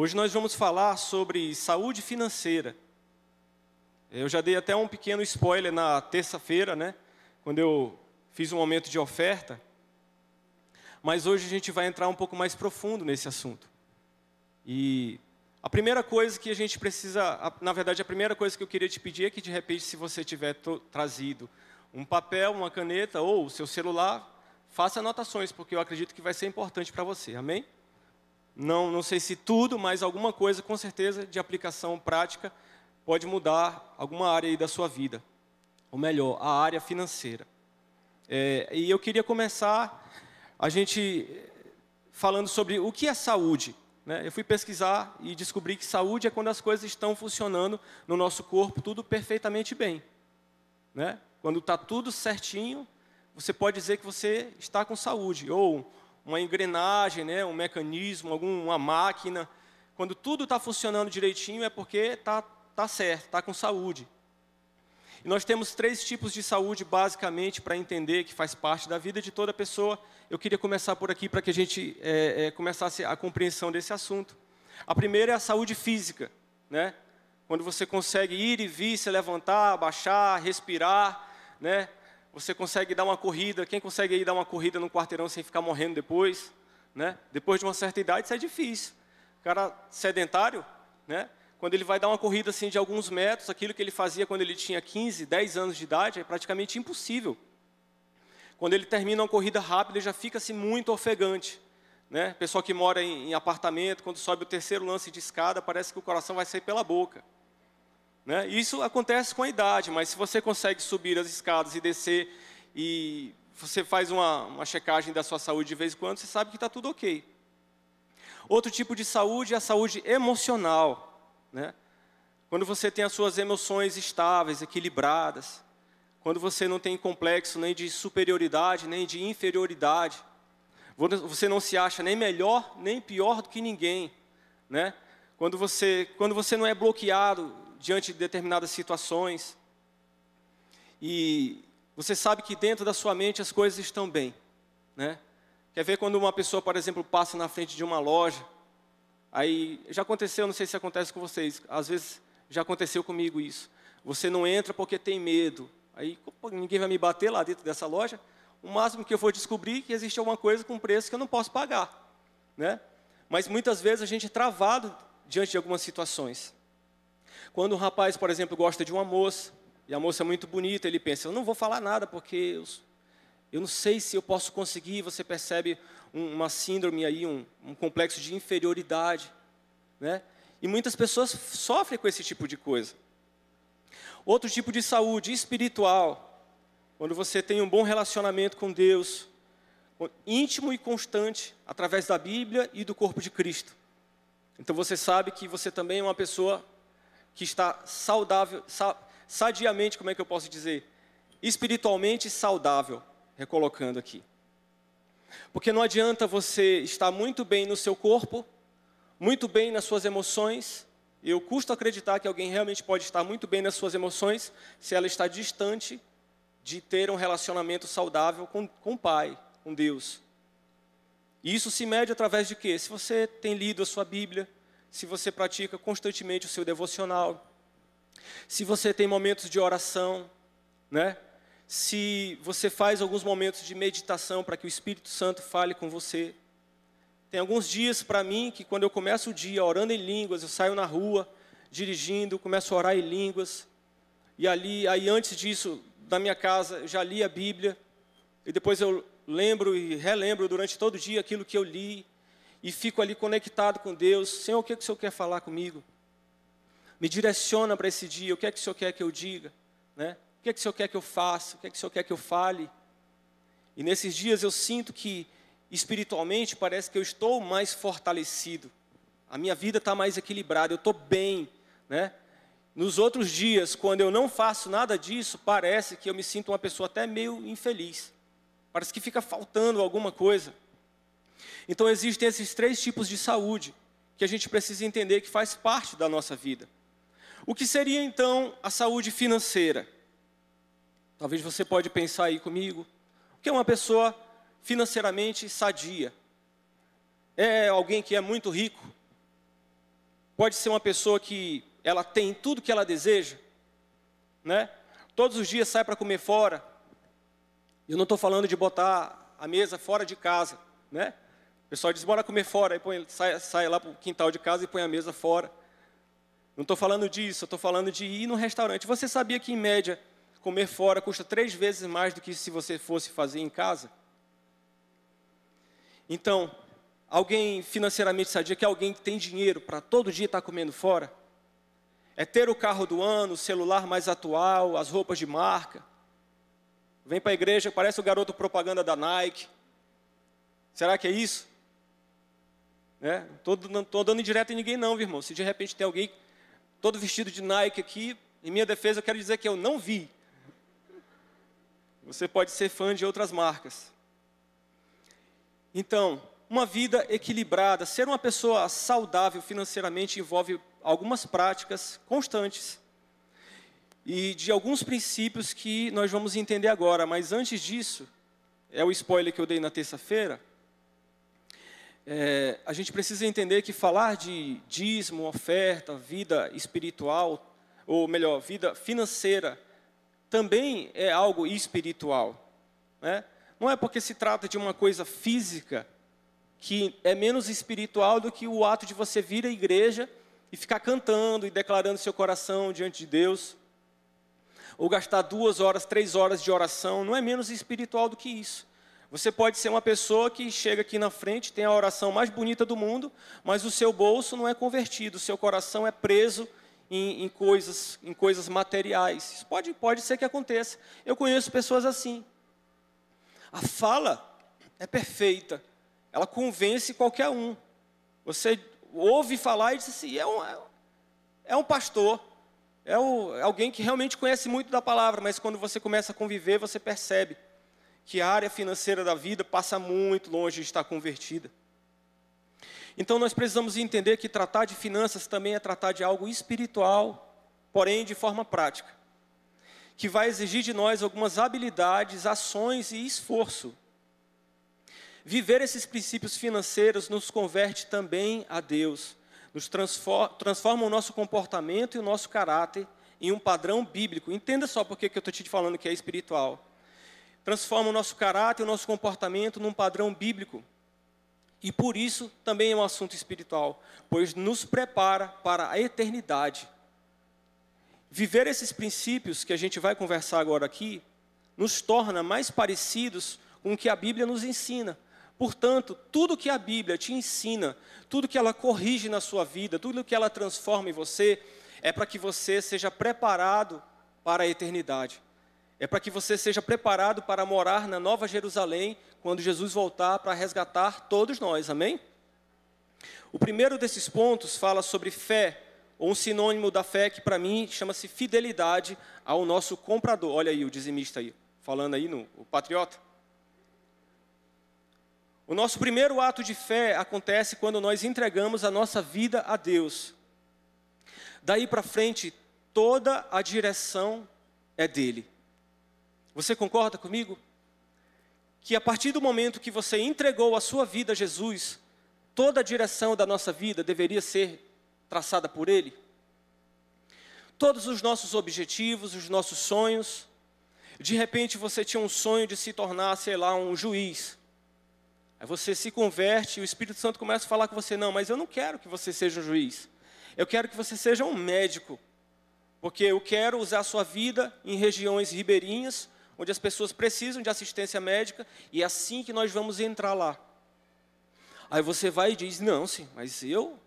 Hoje nós vamos falar sobre saúde financeira. Eu já dei até um pequeno spoiler na terça-feira, né? Quando eu fiz um momento de oferta. Mas hoje a gente vai entrar um pouco mais profundo nesse assunto. E a primeira coisa que a gente precisa, na verdade, a primeira coisa que eu queria te pedir é que de repente, se você tiver trazido um papel, uma caneta ou o seu celular, faça anotações, porque eu acredito que vai ser importante para você. Amém? Não, não sei se tudo, mas alguma coisa, com certeza, de aplicação prática pode mudar alguma área da sua vida. Ou melhor, a área financeira. É, e eu queria começar a gente falando sobre o que é saúde. Né? Eu fui pesquisar e descobri que saúde é quando as coisas estão funcionando no nosso corpo, tudo perfeitamente bem. Né? Quando está tudo certinho, você pode dizer que você está com saúde. Ou uma engrenagem, né? um mecanismo, alguma máquina. Quando tudo está funcionando direitinho é porque está tá certo, está com saúde. E nós temos três tipos de saúde, basicamente, para entender que faz parte da vida de toda pessoa. Eu queria começar por aqui para que a gente é, é, começasse a compreensão desse assunto. A primeira é a saúde física, né? Quando você consegue ir e vir, se levantar, baixar, respirar, né? Você consegue dar uma corrida. Quem consegue ir dar uma corrida no quarteirão sem ficar morrendo depois, né? Depois de uma certa idade, isso é difícil. O cara sedentário, né? quando ele vai dar uma corrida assim de alguns metros, aquilo que ele fazia quando ele tinha 15, 10 anos de idade, é praticamente impossível. Quando ele termina uma corrida rápida, ele já fica assim muito ofegante. Né? Pessoal que mora em, em apartamento, quando sobe o terceiro lance de escada, parece que o coração vai sair pela boca. Né? Isso acontece com a idade, mas se você consegue subir as escadas e descer e você faz uma, uma checagem da sua saúde de vez em quando, você sabe que está tudo ok. Outro tipo de saúde é a saúde emocional. Né? Quando você tem as suas emoções estáveis, equilibradas, quando você não tem complexo nem de superioridade, nem de inferioridade, você não se acha nem melhor, nem pior do que ninguém, né? Quando você, quando você não é bloqueado diante de determinadas situações, e você sabe que dentro da sua mente as coisas estão bem, né? Quer ver quando uma pessoa, por exemplo, passa na frente de uma loja, Aí já aconteceu, não sei se acontece com vocês, às vezes já aconteceu comigo isso. Você não entra porque tem medo. Aí ninguém vai me bater lá dentro dessa loja. O máximo que eu vou descobrir é que existe alguma coisa com preço que eu não posso pagar, né? Mas muitas vezes a gente é travado diante de algumas situações. Quando um rapaz, por exemplo, gosta de uma moça, e a moça é muito bonita, ele pensa, eu não vou falar nada porque eu, eu não sei se eu posso conseguir. Você percebe uma síndrome aí, um, um complexo de inferioridade, né? E muitas pessoas sofrem com esse tipo de coisa. Outro tipo de saúde espiritual, quando você tem um bom relacionamento com Deus, íntimo e constante, através da Bíblia e do corpo de Cristo. Então você sabe que você também é uma pessoa que está saudável, sadiamente, como é que eu posso dizer? Espiritualmente saudável, recolocando aqui. Porque não adianta você estar muito bem no seu corpo, muito bem nas suas emoções. Eu custo acreditar que alguém realmente pode estar muito bem nas suas emoções se ela está distante de ter um relacionamento saudável com, com o Pai, com Deus. E isso se mede através de quê? Se você tem lido a sua Bíblia, se você pratica constantemente o seu devocional, se você tem momentos de oração, né? se você faz alguns momentos de meditação para que o Espírito Santo fale com você. Tem alguns dias para mim que quando eu começo o dia orando em línguas, eu saio na rua, dirigindo, começo a orar em línguas. E ali, aí antes disso, da minha casa, eu já li a Bíblia. E depois eu lembro e relembro durante todo o dia aquilo que eu li. E fico ali conectado com Deus. Senhor, o que, é que o Senhor quer falar comigo? Me direciona para esse dia, o que é que o Senhor quer que eu diga? Né? O que é que o Senhor quer que eu faça? O que é que o Senhor quer que eu fale? E nesses dias eu sinto que espiritualmente parece que eu estou mais fortalecido. A minha vida está mais equilibrada, eu estou bem, né? Nos outros dias, quando eu não faço nada disso, parece que eu me sinto uma pessoa até meio infeliz. Parece que fica faltando alguma coisa. Então existem esses três tipos de saúde que a gente precisa entender que faz parte da nossa vida. O que seria então a saúde financeira? Talvez você pode pensar aí comigo. O que é uma pessoa financeiramente sadia? É alguém que é muito rico? pode ser uma pessoa que ela tem tudo que ela deseja, né? Todos os dias sai para comer fora. Eu não estou falando de botar a mesa fora de casa, né? O pessoal diz, bora comer fora, aí põe, sai, sai lá para o quintal de casa e põe a mesa fora. Não estou falando disso, estou falando de ir no restaurante. Você sabia que, em média, comer fora custa três vezes mais do que se você fosse fazer em casa? Então, alguém financeiramente sadia que alguém que tem dinheiro para todo dia estar tá comendo fora? É ter o carro do ano, o celular mais atual, as roupas de marca. Vem para a igreja, parece o garoto propaganda da Nike. Será que é isso? Né? Não estou dando indireta em ninguém não, viu, irmão. Se de repente tem alguém todo vestido de Nike aqui, em minha defesa eu quero dizer que eu não vi. Você pode ser fã de outras marcas. Então, uma vida equilibrada, ser uma pessoa saudável financeiramente envolve algumas práticas constantes e de alguns princípios que nós vamos entender agora. Mas antes disso, é o spoiler que eu dei na terça-feira, é, a gente precisa entender que falar de dízimo, oferta, vida espiritual, ou melhor, vida financeira, também é algo espiritual. Né? Não é porque se trata de uma coisa física que é menos espiritual do que o ato de você vir à igreja e ficar cantando e declarando seu coração diante de Deus. Ou gastar duas horas, três horas de oração, não é menos espiritual do que isso. Você pode ser uma pessoa que chega aqui na frente, tem a oração mais bonita do mundo, mas o seu bolso não é convertido, o seu coração é preso em, em coisas, em coisas materiais. Isso pode, pode ser que aconteça. Eu conheço pessoas assim. A fala é perfeita, ela convence qualquer um. Você ouve falar e diz assim: é um, é um pastor, é, o, é alguém que realmente conhece muito da palavra, mas quando você começa a conviver, você percebe que a área financeira da vida passa muito longe de estar convertida. Então nós precisamos entender que tratar de finanças também é tratar de algo espiritual, porém de forma prática, que vai exigir de nós algumas habilidades, ações e esforço. Viver esses princípios financeiros nos converte também a Deus, nos transforma, transforma o nosso comportamento e o nosso caráter em um padrão bíblico. Entenda só por que eu estou te falando que é espiritual transforma o nosso caráter, o nosso comportamento num padrão bíblico. E por isso também é um assunto espiritual, pois nos prepara para a eternidade. Viver esses princípios que a gente vai conversar agora aqui, nos torna mais parecidos com o que a Bíblia nos ensina. Portanto, tudo que a Bíblia te ensina, tudo que ela corrige na sua vida, tudo que ela transforma em você, é para que você seja preparado para a eternidade. É para que você seja preparado para morar na Nova Jerusalém quando Jesus voltar para resgatar todos nós, amém? O primeiro desses pontos fala sobre fé, ou um sinônimo da fé que para mim chama-se fidelidade ao nosso comprador. Olha aí o dizimista aí, falando aí no o patriota. O nosso primeiro ato de fé acontece quando nós entregamos a nossa vida a Deus. Daí para frente, toda a direção é dele. Você concorda comigo? Que a partir do momento que você entregou a sua vida a Jesus, toda a direção da nossa vida deveria ser traçada por Ele? Todos os nossos objetivos, os nossos sonhos. De repente você tinha um sonho de se tornar, sei lá, um juiz. Aí você se converte e o Espírito Santo começa a falar com você: não, mas eu não quero que você seja um juiz. Eu quero que você seja um médico. Porque eu quero usar a sua vida em regiões ribeirinhas, onde as pessoas precisam de assistência médica, e é assim que nós vamos entrar lá. Aí você vai e diz: Não, sim, mas eu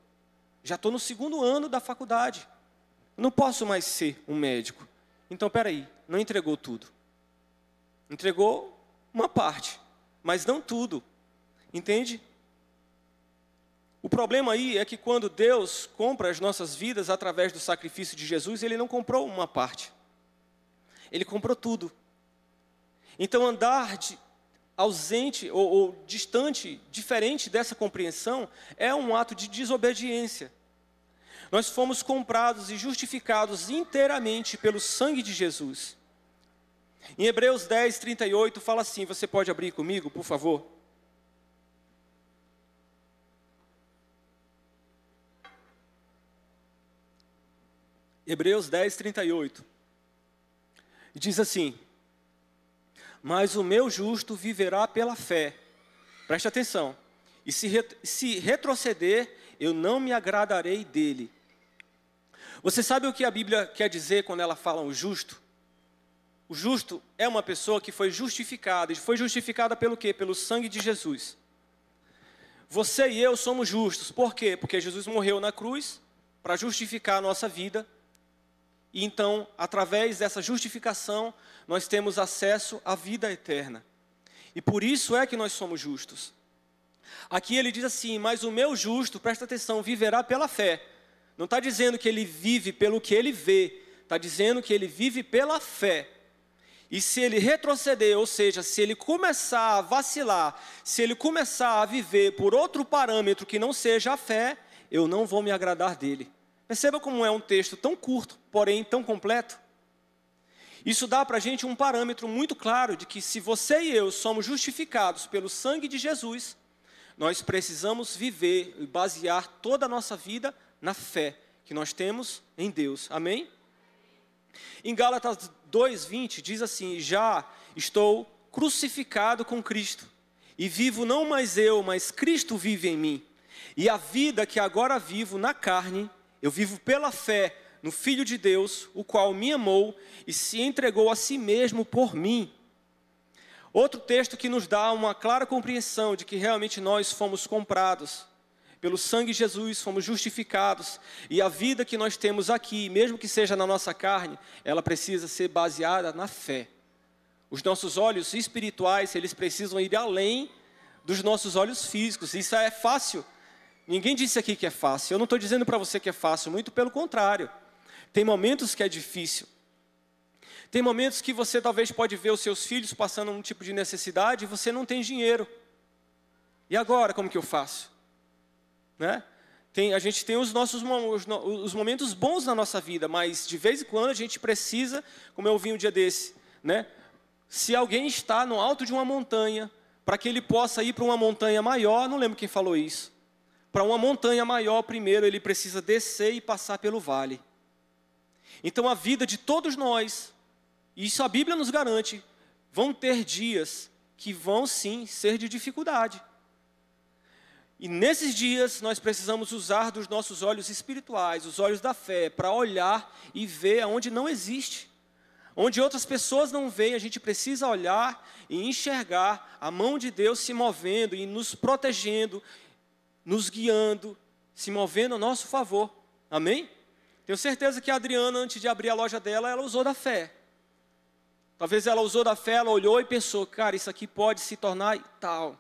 já estou no segundo ano da faculdade, não posso mais ser um médico. Então, peraí, não entregou tudo. Entregou uma parte, mas não tudo. Entende? O problema aí é que quando Deus compra as nossas vidas através do sacrifício de Jesus, Ele não comprou uma parte, Ele comprou tudo. Então, andar de, ausente ou, ou distante, diferente dessa compreensão, é um ato de desobediência. Nós fomos comprados e justificados inteiramente pelo sangue de Jesus. Em Hebreus 10, 38, fala assim: você pode abrir comigo, por favor? Hebreus 10, 38. E diz assim: Mas o meu justo viverá pela fé. Preste atenção. E se, se retroceder, eu não me agradarei dele. Você sabe o que a Bíblia quer dizer quando ela fala o justo? O justo é uma pessoa que foi justificada. E foi justificada pelo quê? Pelo sangue de Jesus. Você e eu somos justos. Por quê? Porque Jesus morreu na cruz para justificar a nossa vida. E então, através dessa justificação, nós temos acesso à vida eterna. E por isso é que nós somos justos. Aqui ele diz assim: Mas o meu justo, presta atenção, viverá pela fé. Não está dizendo que ele vive pelo que ele vê, está dizendo que ele vive pela fé. E se ele retroceder, ou seja, se ele começar a vacilar, se ele começar a viver por outro parâmetro que não seja a fé, eu não vou me agradar dele. Perceba como é um texto tão curto, porém tão completo. Isso dá para a gente um parâmetro muito claro de que se você e eu somos justificados pelo sangue de Jesus, nós precisamos viver e basear toda a nossa vida na fé que nós temos em Deus. Amém? Em Gálatas 2:20 diz assim: "Já estou crucificado com Cristo, e vivo não mais eu, mas Cristo vive em mim. E a vida que agora vivo na carne, eu vivo pela fé no Filho de Deus, o qual me amou e se entregou a si mesmo por mim." Outro texto que nos dá uma clara compreensão de que realmente nós fomos comprados pelo sangue de Jesus fomos justificados, e a vida que nós temos aqui, mesmo que seja na nossa carne, ela precisa ser baseada na fé. Os nossos olhos espirituais, eles precisam ir além dos nossos olhos físicos. Isso é fácil. Ninguém disse aqui que é fácil. Eu não estou dizendo para você que é fácil, muito pelo contrário. Tem momentos que é difícil. Tem momentos que você talvez pode ver os seus filhos passando um tipo de necessidade e você não tem dinheiro. E agora, como que eu faço? Né? Tem, a gente tem os nossos os, os momentos bons na nossa vida, mas de vez em quando a gente precisa, como eu vi um dia desse, né? se alguém está no alto de uma montanha, para que ele possa ir para uma montanha maior, não lembro quem falou isso. Para uma montanha maior, primeiro ele precisa descer e passar pelo vale. Então a vida de todos nós, isso a Bíblia nos garante, vão ter dias que vão sim ser de dificuldade. E nesses dias nós precisamos usar dos nossos olhos espirituais, os olhos da fé, para olhar e ver aonde não existe. Onde outras pessoas não veem, a gente precisa olhar e enxergar a mão de Deus se movendo e nos protegendo, nos guiando, se movendo a nosso favor. Amém? Tenho certeza que a Adriana, antes de abrir a loja dela, ela usou da fé. Talvez ela usou da fé, ela olhou e pensou, cara, isso aqui pode se tornar tal.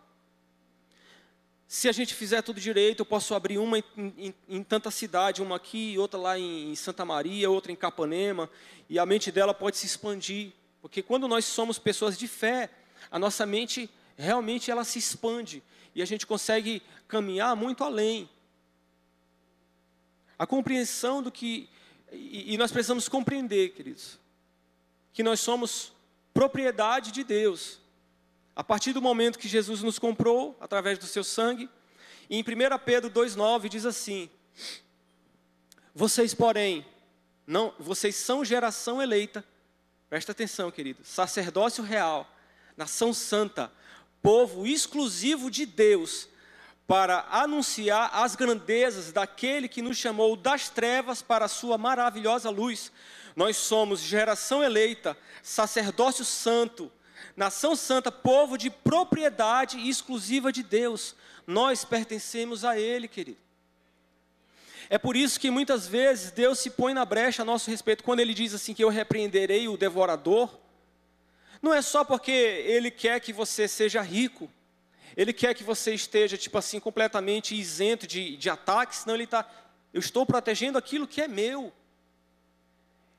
Se a gente fizer tudo direito, eu posso abrir uma em, em, em tanta cidade, uma aqui, outra lá em, em Santa Maria, outra em Capanema, e a mente dela pode se expandir. Porque quando nós somos pessoas de fé, a nossa mente realmente ela se expande e a gente consegue caminhar muito além. A compreensão do que e, nós precisamos compreender, queridos, que nós somos propriedade de Deus. A partir do momento que Jesus nos comprou, através do seu sangue, e em 1 Pedro 2,9 diz assim: Vocês, porém, não, vocês são geração eleita, presta atenção, querido, sacerdócio real, nação santa, povo exclusivo de Deus, para anunciar as grandezas daquele que nos chamou das trevas para a sua maravilhosa luz. Nós somos geração eleita, sacerdócio santo, nação santa, povo de propriedade exclusiva de Deus. Nós pertencemos a Ele, querido. É por isso que muitas vezes Deus se põe na brecha a nosso respeito, quando Ele diz assim: que eu repreenderei o devorador. Não é só porque Ele quer que você seja rico, Ele quer que você esteja, tipo assim, completamente isento de, de ataques, não, Ele está, eu estou protegendo aquilo que é meu.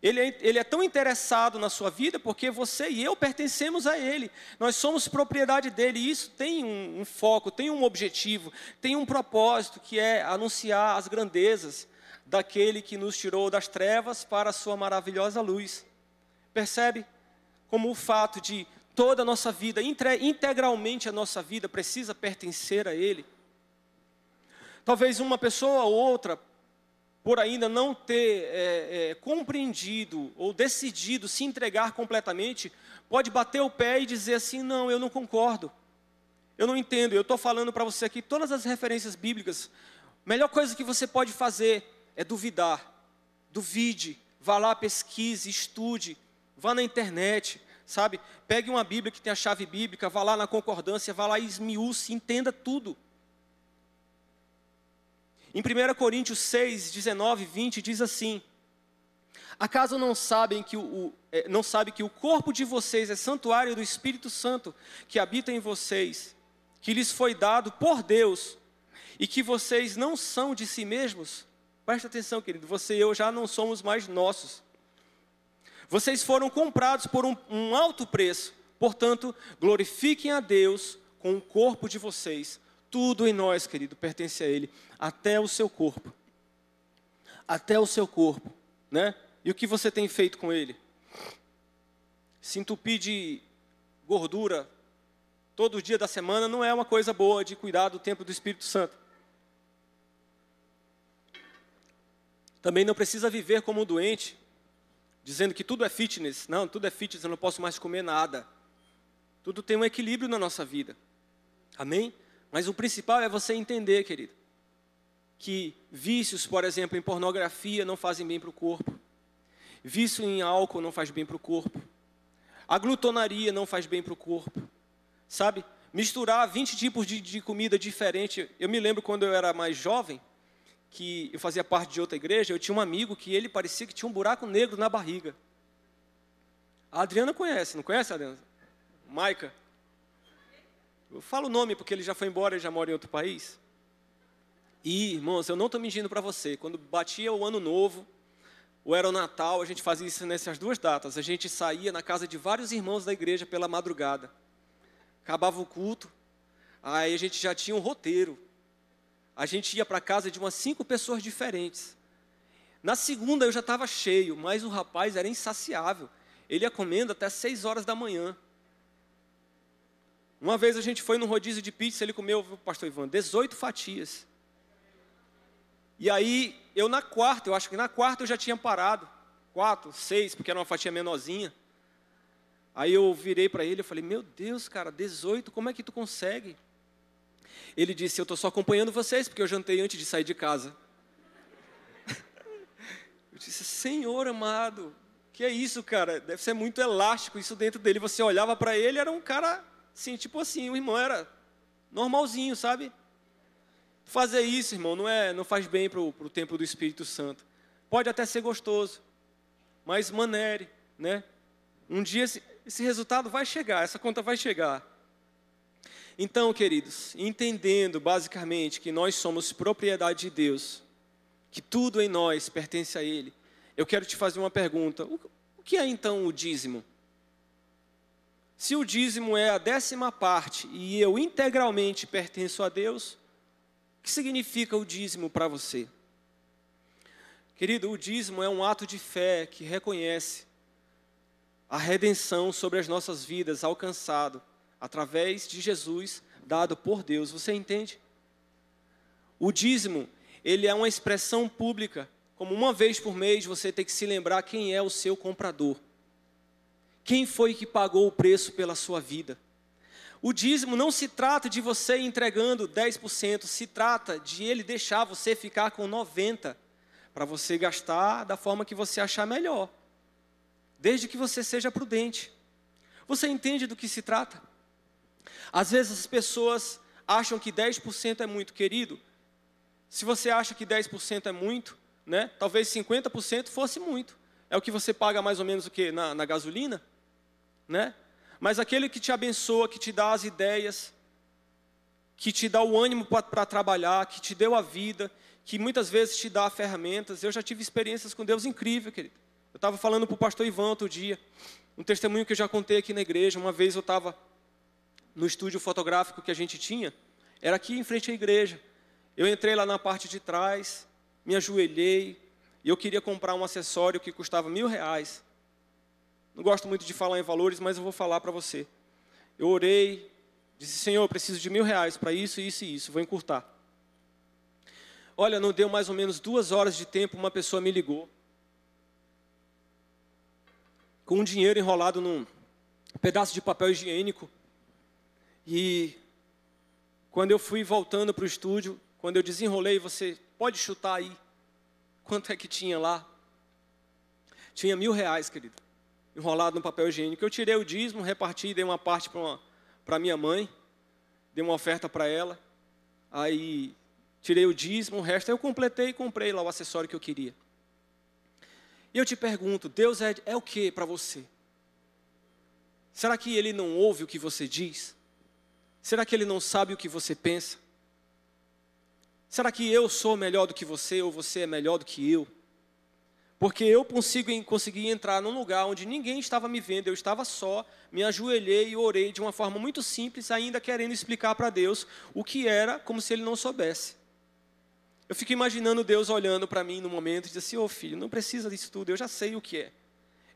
Ele é, ele é tão interessado na sua vida porque você e eu pertencemos a Ele. Nós somos propriedade dele. E isso tem um, um foco, tem um objetivo, tem um propósito que é anunciar as grandezas daquele que nos tirou das trevas para a sua maravilhosa luz. Percebe como o fato de toda a nossa vida, integralmente a nossa vida, precisa pertencer a Ele? Talvez uma pessoa ou outra por ainda não ter é, é, compreendido ou decidido se entregar completamente, pode bater o pé e dizer assim: não, eu não concordo, eu não entendo. Eu estou falando para você aqui todas as referências bíblicas. A melhor coisa que você pode fazer é duvidar. Duvide, vá lá, pesquise, estude, vá na internet, sabe? Pegue uma Bíblia que tem a chave bíblica, vá lá na concordância, vá lá e esmiúce, entenda tudo. Em 1 Coríntios 6, 19 20 diz assim: Acaso não sabem que o, o é, não sabe que o corpo de vocês é santuário do Espírito Santo que habita em vocês, que lhes foi dado por Deus, e que vocês não são de si mesmos? Presta atenção, querido, você e eu já não somos mais nossos. Vocês foram comprados por um, um alto preço, portanto, glorifiquem a Deus com o corpo de vocês, tudo em nós, querido, pertence a Ele, até o seu corpo. Até o seu corpo, né? E o que você tem feito com ele? Se entupir de gordura todo dia da semana não é uma coisa boa de cuidar do templo do Espírito Santo. Também não precisa viver como um doente, dizendo que tudo é fitness. Não, tudo é fitness, eu não posso mais comer nada. Tudo tem um equilíbrio na nossa vida. Amém? Mas o principal é você entender, querido, que vícios, por exemplo, em pornografia não fazem bem para o corpo. Vício em álcool não faz bem para o corpo. A glutonaria não faz bem para o corpo. Sabe? Misturar 20 tipos de, de comida diferente. Eu me lembro quando eu era mais jovem, que eu fazia parte de outra igreja, eu tinha um amigo que ele parecia que tinha um buraco negro na barriga. A Adriana conhece, não conhece, Adriana? Maica. Eu falo o nome porque ele já foi embora, ele já mora em outro país. E, irmãos, eu não estou mentindo para você. Quando batia o ano novo, ou era o Natal, a gente fazia isso nessas duas datas. A gente saía na casa de vários irmãos da igreja pela madrugada. Acabava o culto, aí a gente já tinha um roteiro. A gente ia para casa de umas cinco pessoas diferentes. Na segunda eu já estava cheio, mas o rapaz era insaciável. Ele ia comendo até seis horas da manhã. Uma vez a gente foi num rodízio de pizza, ele comeu, pastor Ivan, 18 fatias. E aí, eu na quarta, eu acho que na quarta eu já tinha parado. Quatro, seis, porque era uma fatia menorzinha. Aí eu virei para ele e falei, meu Deus, cara, 18, como é que tu consegue? Ele disse, eu estou só acompanhando vocês, porque eu jantei antes de sair de casa. Eu disse, Senhor amado, que é isso, cara? Deve ser muito elástico isso dentro dele. Você olhava para ele, era um cara Sim, tipo assim, o irmão era normalzinho, sabe? Fazer isso, irmão, não, é, não faz bem para o templo do Espírito Santo. Pode até ser gostoso, mas manere, né? Um dia esse, esse resultado vai chegar, essa conta vai chegar. Então, queridos, entendendo basicamente que nós somos propriedade de Deus, que tudo em nós pertence a Ele, eu quero te fazer uma pergunta: o que é então o dízimo? Se o dízimo é a décima parte e eu integralmente pertenço a Deus, o que significa o dízimo para você? Querido, o dízimo é um ato de fé que reconhece a redenção sobre as nossas vidas alcançado através de Jesus dado por Deus. Você entende? O dízimo, ele é uma expressão pública, como uma vez por mês você tem que se lembrar quem é o seu comprador. Quem foi que pagou o preço pela sua vida? O dízimo não se trata de você entregando 10%, se trata de ele deixar você ficar com 90% para você gastar da forma que você achar melhor, desde que você seja prudente. Você entende do que se trata? Às vezes as pessoas acham que 10% é muito, querido. Se você acha que 10% é muito, né, talvez 50% fosse muito. É o que você paga mais ou menos o que na, na gasolina? né? Mas aquele que te abençoa, que te dá as ideias, que te dá o ânimo para trabalhar, que te deu a vida, que muitas vezes te dá ferramentas. Eu já tive experiências com Deus incríveis, querido. Eu estava falando para o pastor Ivan outro dia, um testemunho que eu já contei aqui na igreja. Uma vez eu estava no estúdio fotográfico que a gente tinha, era aqui em frente à igreja. Eu entrei lá na parte de trás, me ajoelhei, e eu queria comprar um acessório que custava mil reais. Não gosto muito de falar em valores, mas eu vou falar para você. Eu orei, disse, Senhor, eu preciso de mil reais para isso, isso e isso, vou encurtar. Olha, não deu mais ou menos duas horas de tempo, uma pessoa me ligou. Com um dinheiro enrolado num pedaço de papel higiênico. E quando eu fui voltando para o estúdio, quando eu desenrolei, você pode chutar aí quanto é que tinha lá? Tinha mil reais, querido, enrolado no papel higiênico. Eu tirei o dízimo, reparti, dei uma parte para minha mãe, dei uma oferta para ela. Aí tirei o dízimo, o resto eu completei e comprei lá o acessório que eu queria. E eu te pergunto, Deus é, é o que para você? Será que Ele não ouve o que você diz? Será que Ele não sabe o que você pensa? Será que eu sou melhor do que você ou você é melhor do que eu? Porque eu consegui entrar num lugar onde ninguém estava me vendo, eu estava só, me ajoelhei e orei de uma forma muito simples, ainda querendo explicar para Deus o que era, como se Ele não soubesse. Eu fico imaginando Deus olhando para mim no momento e dizendo assim: Ô oh, filho, não precisa disso tudo, eu já sei o que é.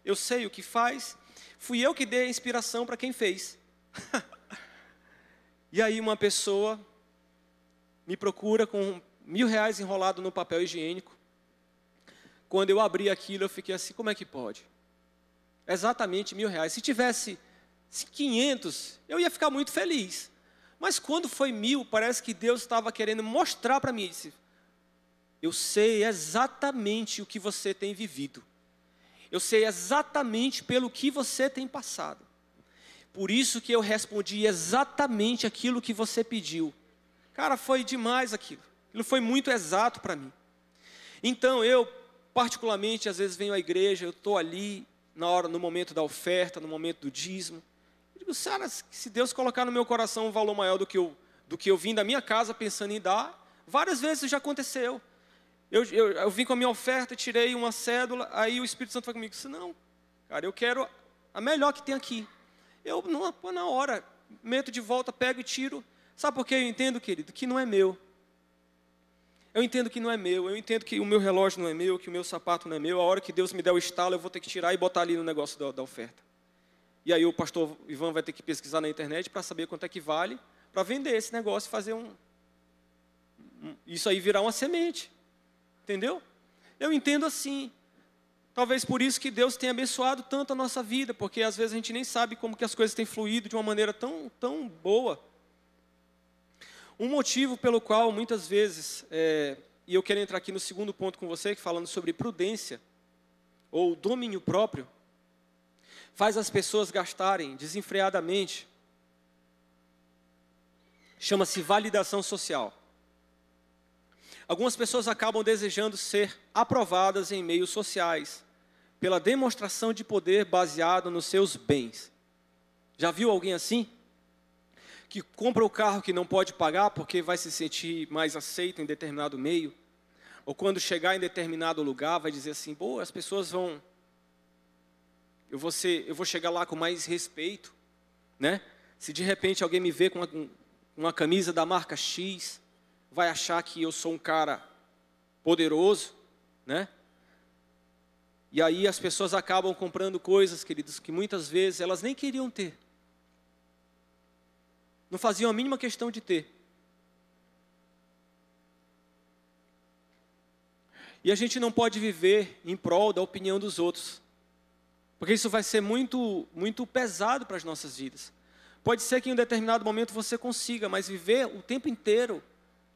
Eu sei o que faz, fui eu que dei a inspiração para quem fez. e aí uma pessoa me procura com mil reais enrolado no papel higiênico quando eu abri aquilo, eu fiquei assim: como é que pode? Exatamente mil reais. Se tivesse 500, eu ia ficar muito feliz. Mas quando foi mil, parece que Deus estava querendo mostrar para mim: disse, eu sei exatamente o que você tem vivido. Eu sei exatamente pelo que você tem passado. Por isso que eu respondi exatamente aquilo que você pediu. Cara, foi demais aquilo. Aquilo foi muito exato para mim. Então eu particularmente, às vezes venho à igreja, eu estou ali na hora, no momento da oferta, no momento do dízimo. Eu digo, Sara, se Deus colocar no meu coração um valor maior do que eu, do que eu vim da minha casa pensando em dar, várias vezes isso já aconteceu. Eu, eu, eu vim com a minha oferta, tirei uma cédula, aí o Espírito Santo foi comigo disse, não, cara, eu quero a melhor que tem aqui. Eu, não, na hora, meto de volta, pego e tiro. Sabe por que eu entendo, querido? Que não é meu. Eu entendo que não é meu, eu entendo que o meu relógio não é meu, que o meu sapato não é meu. A hora que Deus me der o estalo, eu vou ter que tirar e botar ali no negócio da, da oferta. E aí o pastor Ivan vai ter que pesquisar na internet para saber quanto é que vale, para vender esse negócio e fazer um, um. Isso aí virar uma semente. Entendeu? Eu entendo assim. Talvez por isso que Deus tenha abençoado tanto a nossa vida, porque às vezes a gente nem sabe como que as coisas têm fluído de uma maneira tão, tão boa. Um motivo pelo qual muitas vezes, é, e eu quero entrar aqui no segundo ponto com você, falando sobre prudência, ou domínio próprio, faz as pessoas gastarem desenfreadamente, chama-se validação social. Algumas pessoas acabam desejando ser aprovadas em meios sociais, pela demonstração de poder baseado nos seus bens. Já viu alguém assim? que compra o carro que não pode pagar porque vai se sentir mais aceito em determinado meio, ou quando chegar em determinado lugar vai dizer assim, boa, as pessoas vão, eu vou ser, eu vou chegar lá com mais respeito, né? Se de repente alguém me vê com uma, uma camisa da marca X, vai achar que eu sou um cara poderoso, né? E aí as pessoas acabam comprando coisas, queridos, que muitas vezes elas nem queriam ter. Não faziam a mínima questão de ter. E a gente não pode viver em prol da opinião dos outros. Porque isso vai ser muito, muito pesado para as nossas vidas. Pode ser que em um determinado momento você consiga, mas viver o tempo inteiro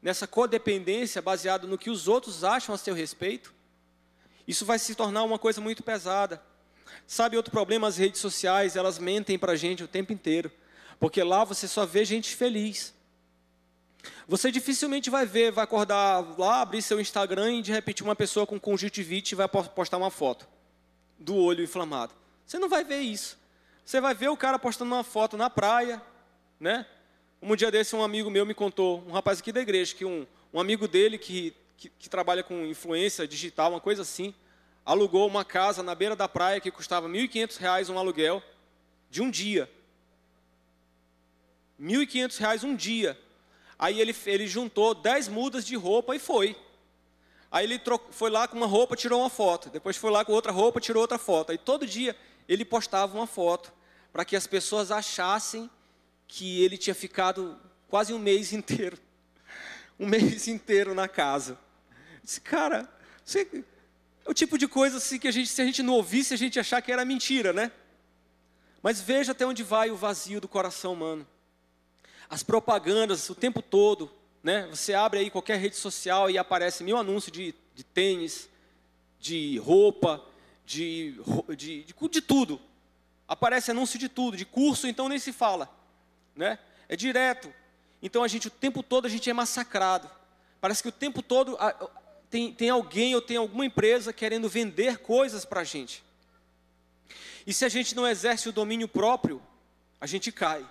nessa codependência baseado no que os outros acham a seu respeito, isso vai se tornar uma coisa muito pesada. Sabe outro problema? As redes sociais, elas mentem para a gente o tempo inteiro. Porque lá você só vê gente feliz. Você dificilmente vai ver, vai acordar lá, abrir seu Instagram e de repente uma pessoa com conjuntivite vai postar uma foto do olho inflamado. Você não vai ver isso. Você vai ver o cara postando uma foto na praia, né? Um dia desse um amigo meu me contou, um rapaz aqui da igreja, que um, um amigo dele que, que, que trabalha com influência digital, uma coisa assim, alugou uma casa na beira da praia que custava R$ 1.500 um aluguel de um dia. R$ 1.500 um dia. Aí ele, ele juntou 10 mudas de roupa e foi. Aí ele foi lá com uma roupa, tirou uma foto. Depois foi lá com outra roupa, tirou outra foto. Aí todo dia ele postava uma foto para que as pessoas achassem que ele tinha ficado quase um mês inteiro. Um mês inteiro na casa. Disse, cara, você, é o tipo de coisa assim que a gente, se a gente não ouvisse, a gente ia achar que era mentira, né? Mas veja até onde vai o vazio do coração humano. As propagandas o tempo todo, né? Você abre aí qualquer rede social e aparece mil anúncios de, de tênis, de roupa, de, de, de, de tudo. Aparece anúncio de tudo, de curso, então nem se fala, né? É direto. Então a gente o tempo todo a gente é massacrado. Parece que o tempo todo tem, tem alguém ou tem alguma empresa querendo vender coisas para a gente. E se a gente não exerce o domínio próprio, a gente cai.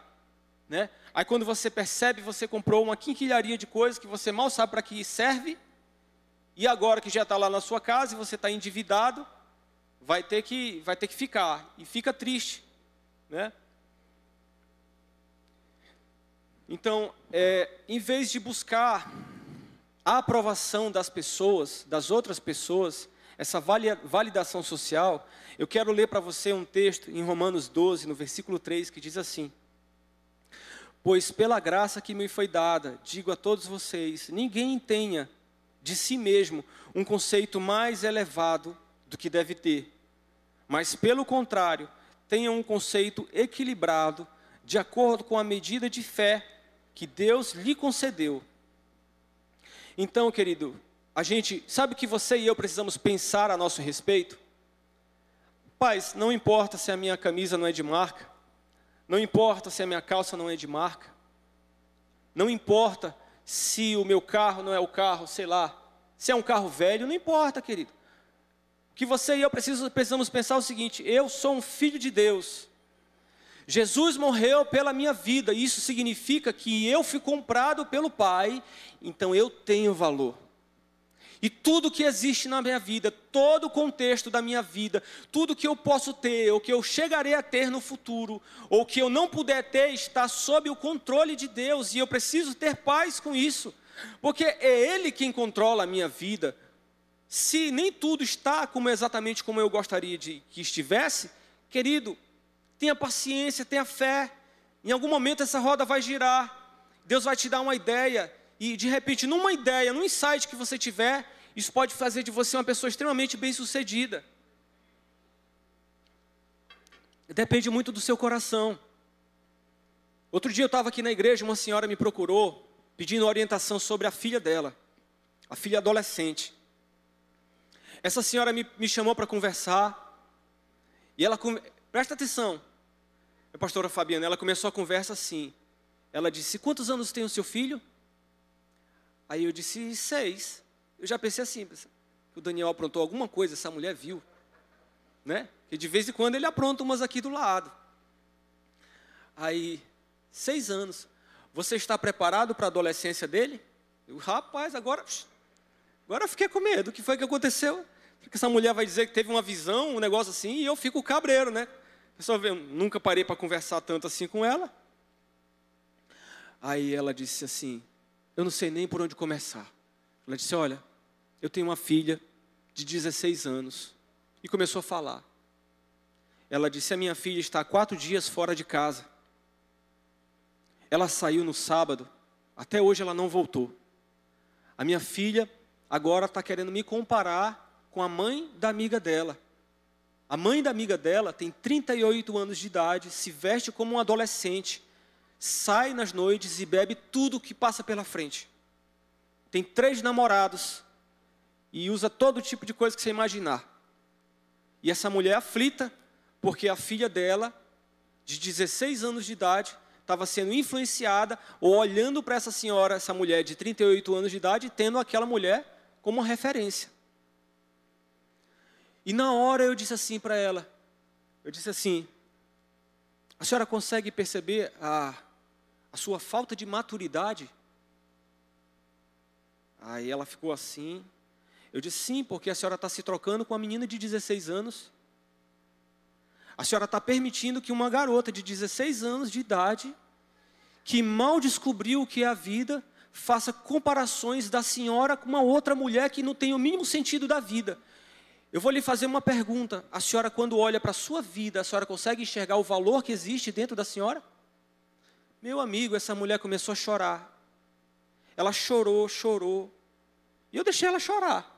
Né? Aí quando você percebe, você comprou uma quinquilharia de coisas que você mal sabe para que serve, e agora que já está lá na sua casa e você está endividado, vai ter que, vai ter que ficar, e fica triste. Né? Então, é, em vez de buscar a aprovação das pessoas, das outras pessoas, essa validação social, eu quero ler para você um texto em Romanos 12, no versículo 3, que diz assim: Pois pela graça que me foi dada, digo a todos vocês: ninguém tenha de si mesmo um conceito mais elevado do que deve ter, mas pelo contrário, tenha um conceito equilibrado, de acordo com a medida de fé que Deus lhe concedeu. Então, querido, a gente sabe que você e eu precisamos pensar a nosso respeito? Pais, não importa se a minha camisa não é de marca, não importa se a minha calça não é de marca, não importa se o meu carro não é o carro, sei lá, se é um carro velho, não importa, querido. O que você e eu precisamos pensar é o seguinte: eu sou um filho de Deus, Jesus morreu pela minha vida, isso significa que eu fui comprado pelo Pai, então eu tenho valor. E tudo que existe na minha vida, todo o contexto da minha vida, tudo que eu posso ter, ou que eu chegarei a ter no futuro, ou que eu não puder ter, está sob o controle de Deus, e eu preciso ter paz com isso, porque é Ele quem controla a minha vida. Se nem tudo está como exatamente como eu gostaria de que estivesse, querido, tenha paciência, tenha fé. Em algum momento essa roda vai girar. Deus vai te dar uma ideia. E de repente, numa ideia, num insight que você tiver, isso pode fazer de você uma pessoa extremamente bem-sucedida. Depende muito do seu coração. Outro dia eu estava aqui na igreja, uma senhora me procurou, pedindo orientação sobre a filha dela, a filha adolescente. Essa senhora me, me chamou para conversar, e ela, presta atenção, a pastora Fabiana, ela começou a conversa assim. Ela disse: Quantos anos tem o seu filho? Aí eu disse: Seis. Eu já pensei assim: o Daniel aprontou alguma coisa, essa mulher viu. Né? Que de vez em quando ele apronta umas aqui do lado. Aí, seis anos. Você está preparado para a adolescência dele? Eu, rapaz, agora. Agora eu fiquei com medo. O que foi que aconteceu? Porque essa mulher vai dizer que teve uma visão, um negócio assim, e eu fico cabreiro, né? Pessoal, eu nunca parei para conversar tanto assim com ela. Aí ela disse assim: Eu não sei nem por onde começar. Ela disse: Olha, eu tenho uma filha de 16 anos. E começou a falar. Ela disse: A minha filha está há quatro dias fora de casa. Ela saiu no sábado, até hoje ela não voltou. A minha filha agora está querendo me comparar com a mãe da amiga dela. A mãe da amiga dela tem 38 anos de idade, se veste como um adolescente, sai nas noites e bebe tudo que passa pela frente. Tem três namorados e usa todo tipo de coisa que você imaginar. E essa mulher aflita, porque a filha dela, de 16 anos de idade, estava sendo influenciada ou olhando para essa senhora, essa mulher de 38 anos de idade, tendo aquela mulher como referência. E na hora eu disse assim para ela, eu disse assim, a senhora consegue perceber a, a sua falta de maturidade? Aí ela ficou assim. Eu disse sim, porque a senhora está se trocando com uma menina de 16 anos. A senhora está permitindo que uma garota de 16 anos de idade, que mal descobriu o que é a vida, faça comparações da senhora com uma outra mulher que não tem o mínimo sentido da vida. Eu vou lhe fazer uma pergunta. A senhora, quando olha para a sua vida, a senhora consegue enxergar o valor que existe dentro da senhora? Meu amigo, essa mulher começou a chorar. Ela chorou, chorou. E eu deixei ela chorar.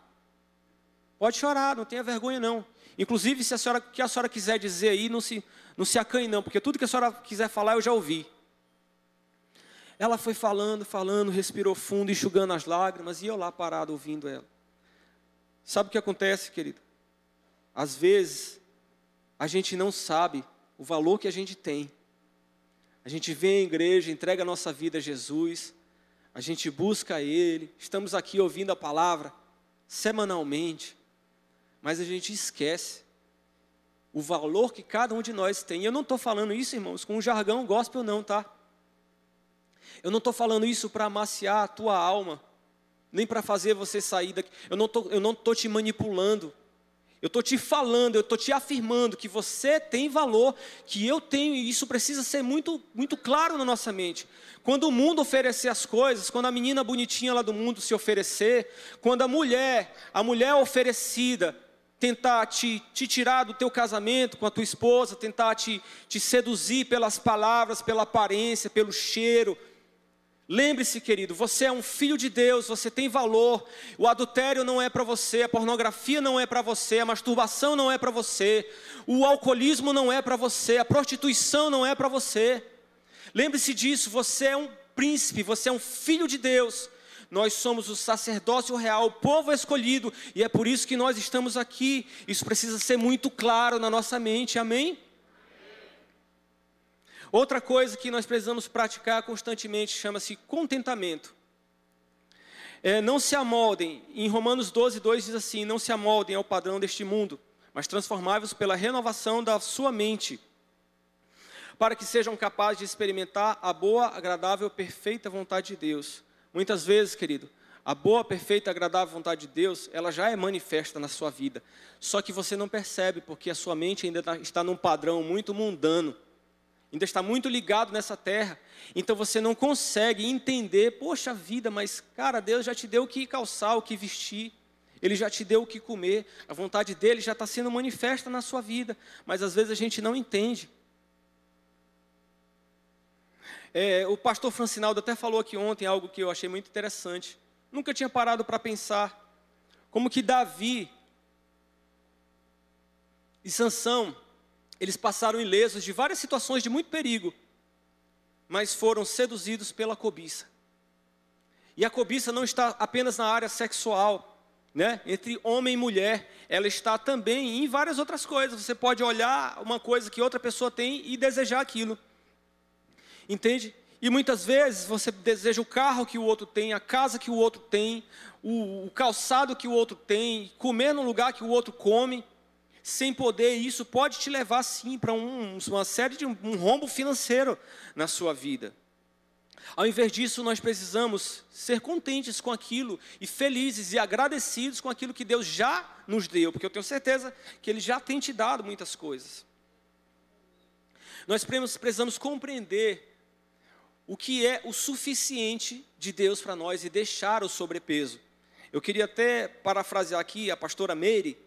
Pode chorar, não tenha vergonha não. Inclusive, se a senhora, que a senhora quiser dizer aí, não se, não se acanhe não, porque tudo que a senhora quiser falar eu já ouvi. Ela foi falando, falando, respirou fundo, enxugando as lágrimas, e eu lá parado ouvindo ela. Sabe o que acontece, querido? Às vezes, a gente não sabe o valor que a gente tem. A gente vem à igreja, entrega a nossa vida a Jesus, a gente busca Ele, estamos aqui ouvindo a palavra semanalmente, mas a gente esquece o valor que cada um de nós tem. E eu não estou falando isso, irmãos, com um jargão gospel, não, tá? Eu não estou falando isso para amaciar a tua alma, nem para fazer você sair daqui. Eu não estou te manipulando. Eu estou te falando, eu estou te afirmando que você tem valor, que eu tenho, e isso precisa ser muito, muito claro na nossa mente. Quando o mundo oferecer as coisas, quando a menina bonitinha lá do mundo se oferecer, quando a mulher, a mulher oferecida, tentar te, te tirar do teu casamento com a tua esposa, tentar te, te seduzir pelas palavras, pela aparência, pelo cheiro, Lembre-se, querido, você é um filho de Deus, você tem valor. O adultério não é para você, a pornografia não é para você, a masturbação não é para você, o alcoolismo não é para você, a prostituição não é para você. Lembre-se disso, você é um príncipe, você é um filho de Deus. Nós somos o sacerdócio real, o povo escolhido, e é por isso que nós estamos aqui. Isso precisa ser muito claro na nossa mente, amém? Outra coisa que nós precisamos praticar constantemente chama-se contentamento. É, não se amoldem, em Romanos 12, 2 diz assim: Não se amoldem ao padrão deste mundo, mas transformai-vos pela renovação da sua mente, para que sejam capazes de experimentar a boa, agradável, perfeita vontade de Deus. Muitas vezes, querido, a boa, perfeita, agradável vontade de Deus, ela já é manifesta na sua vida. Só que você não percebe, porque a sua mente ainda tá, está num padrão muito mundano ainda está muito ligado nessa terra. Então você não consegue entender, poxa vida, mas cara, Deus já te deu o que calçar, o que vestir. Ele já te deu o que comer, a vontade dele já está sendo manifesta na sua vida, mas às vezes a gente não entende. É, o pastor Francinaldo até falou aqui ontem algo que eu achei muito interessante. Nunca tinha parado para pensar como que Davi e Sansão eles passaram ilesos de várias situações de muito perigo, mas foram seduzidos pela cobiça. E a cobiça não está apenas na área sexual, né? Entre homem e mulher, ela está também em várias outras coisas. Você pode olhar uma coisa que outra pessoa tem e desejar aquilo. Entende? E muitas vezes você deseja o carro que o outro tem, a casa que o outro tem, o, o calçado que o outro tem, comer no lugar que o outro come sem poder, isso pode te levar sim para um, uma série de um rombo financeiro na sua vida. Ao invés disso, nós precisamos ser contentes com aquilo e felizes e agradecidos com aquilo que Deus já nos deu, porque eu tenho certeza que Ele já tem te dado muitas coisas. Nós precisamos compreender o que é o suficiente de Deus para nós e deixar o sobrepeso. Eu queria até parafrasear aqui a pastora Meire,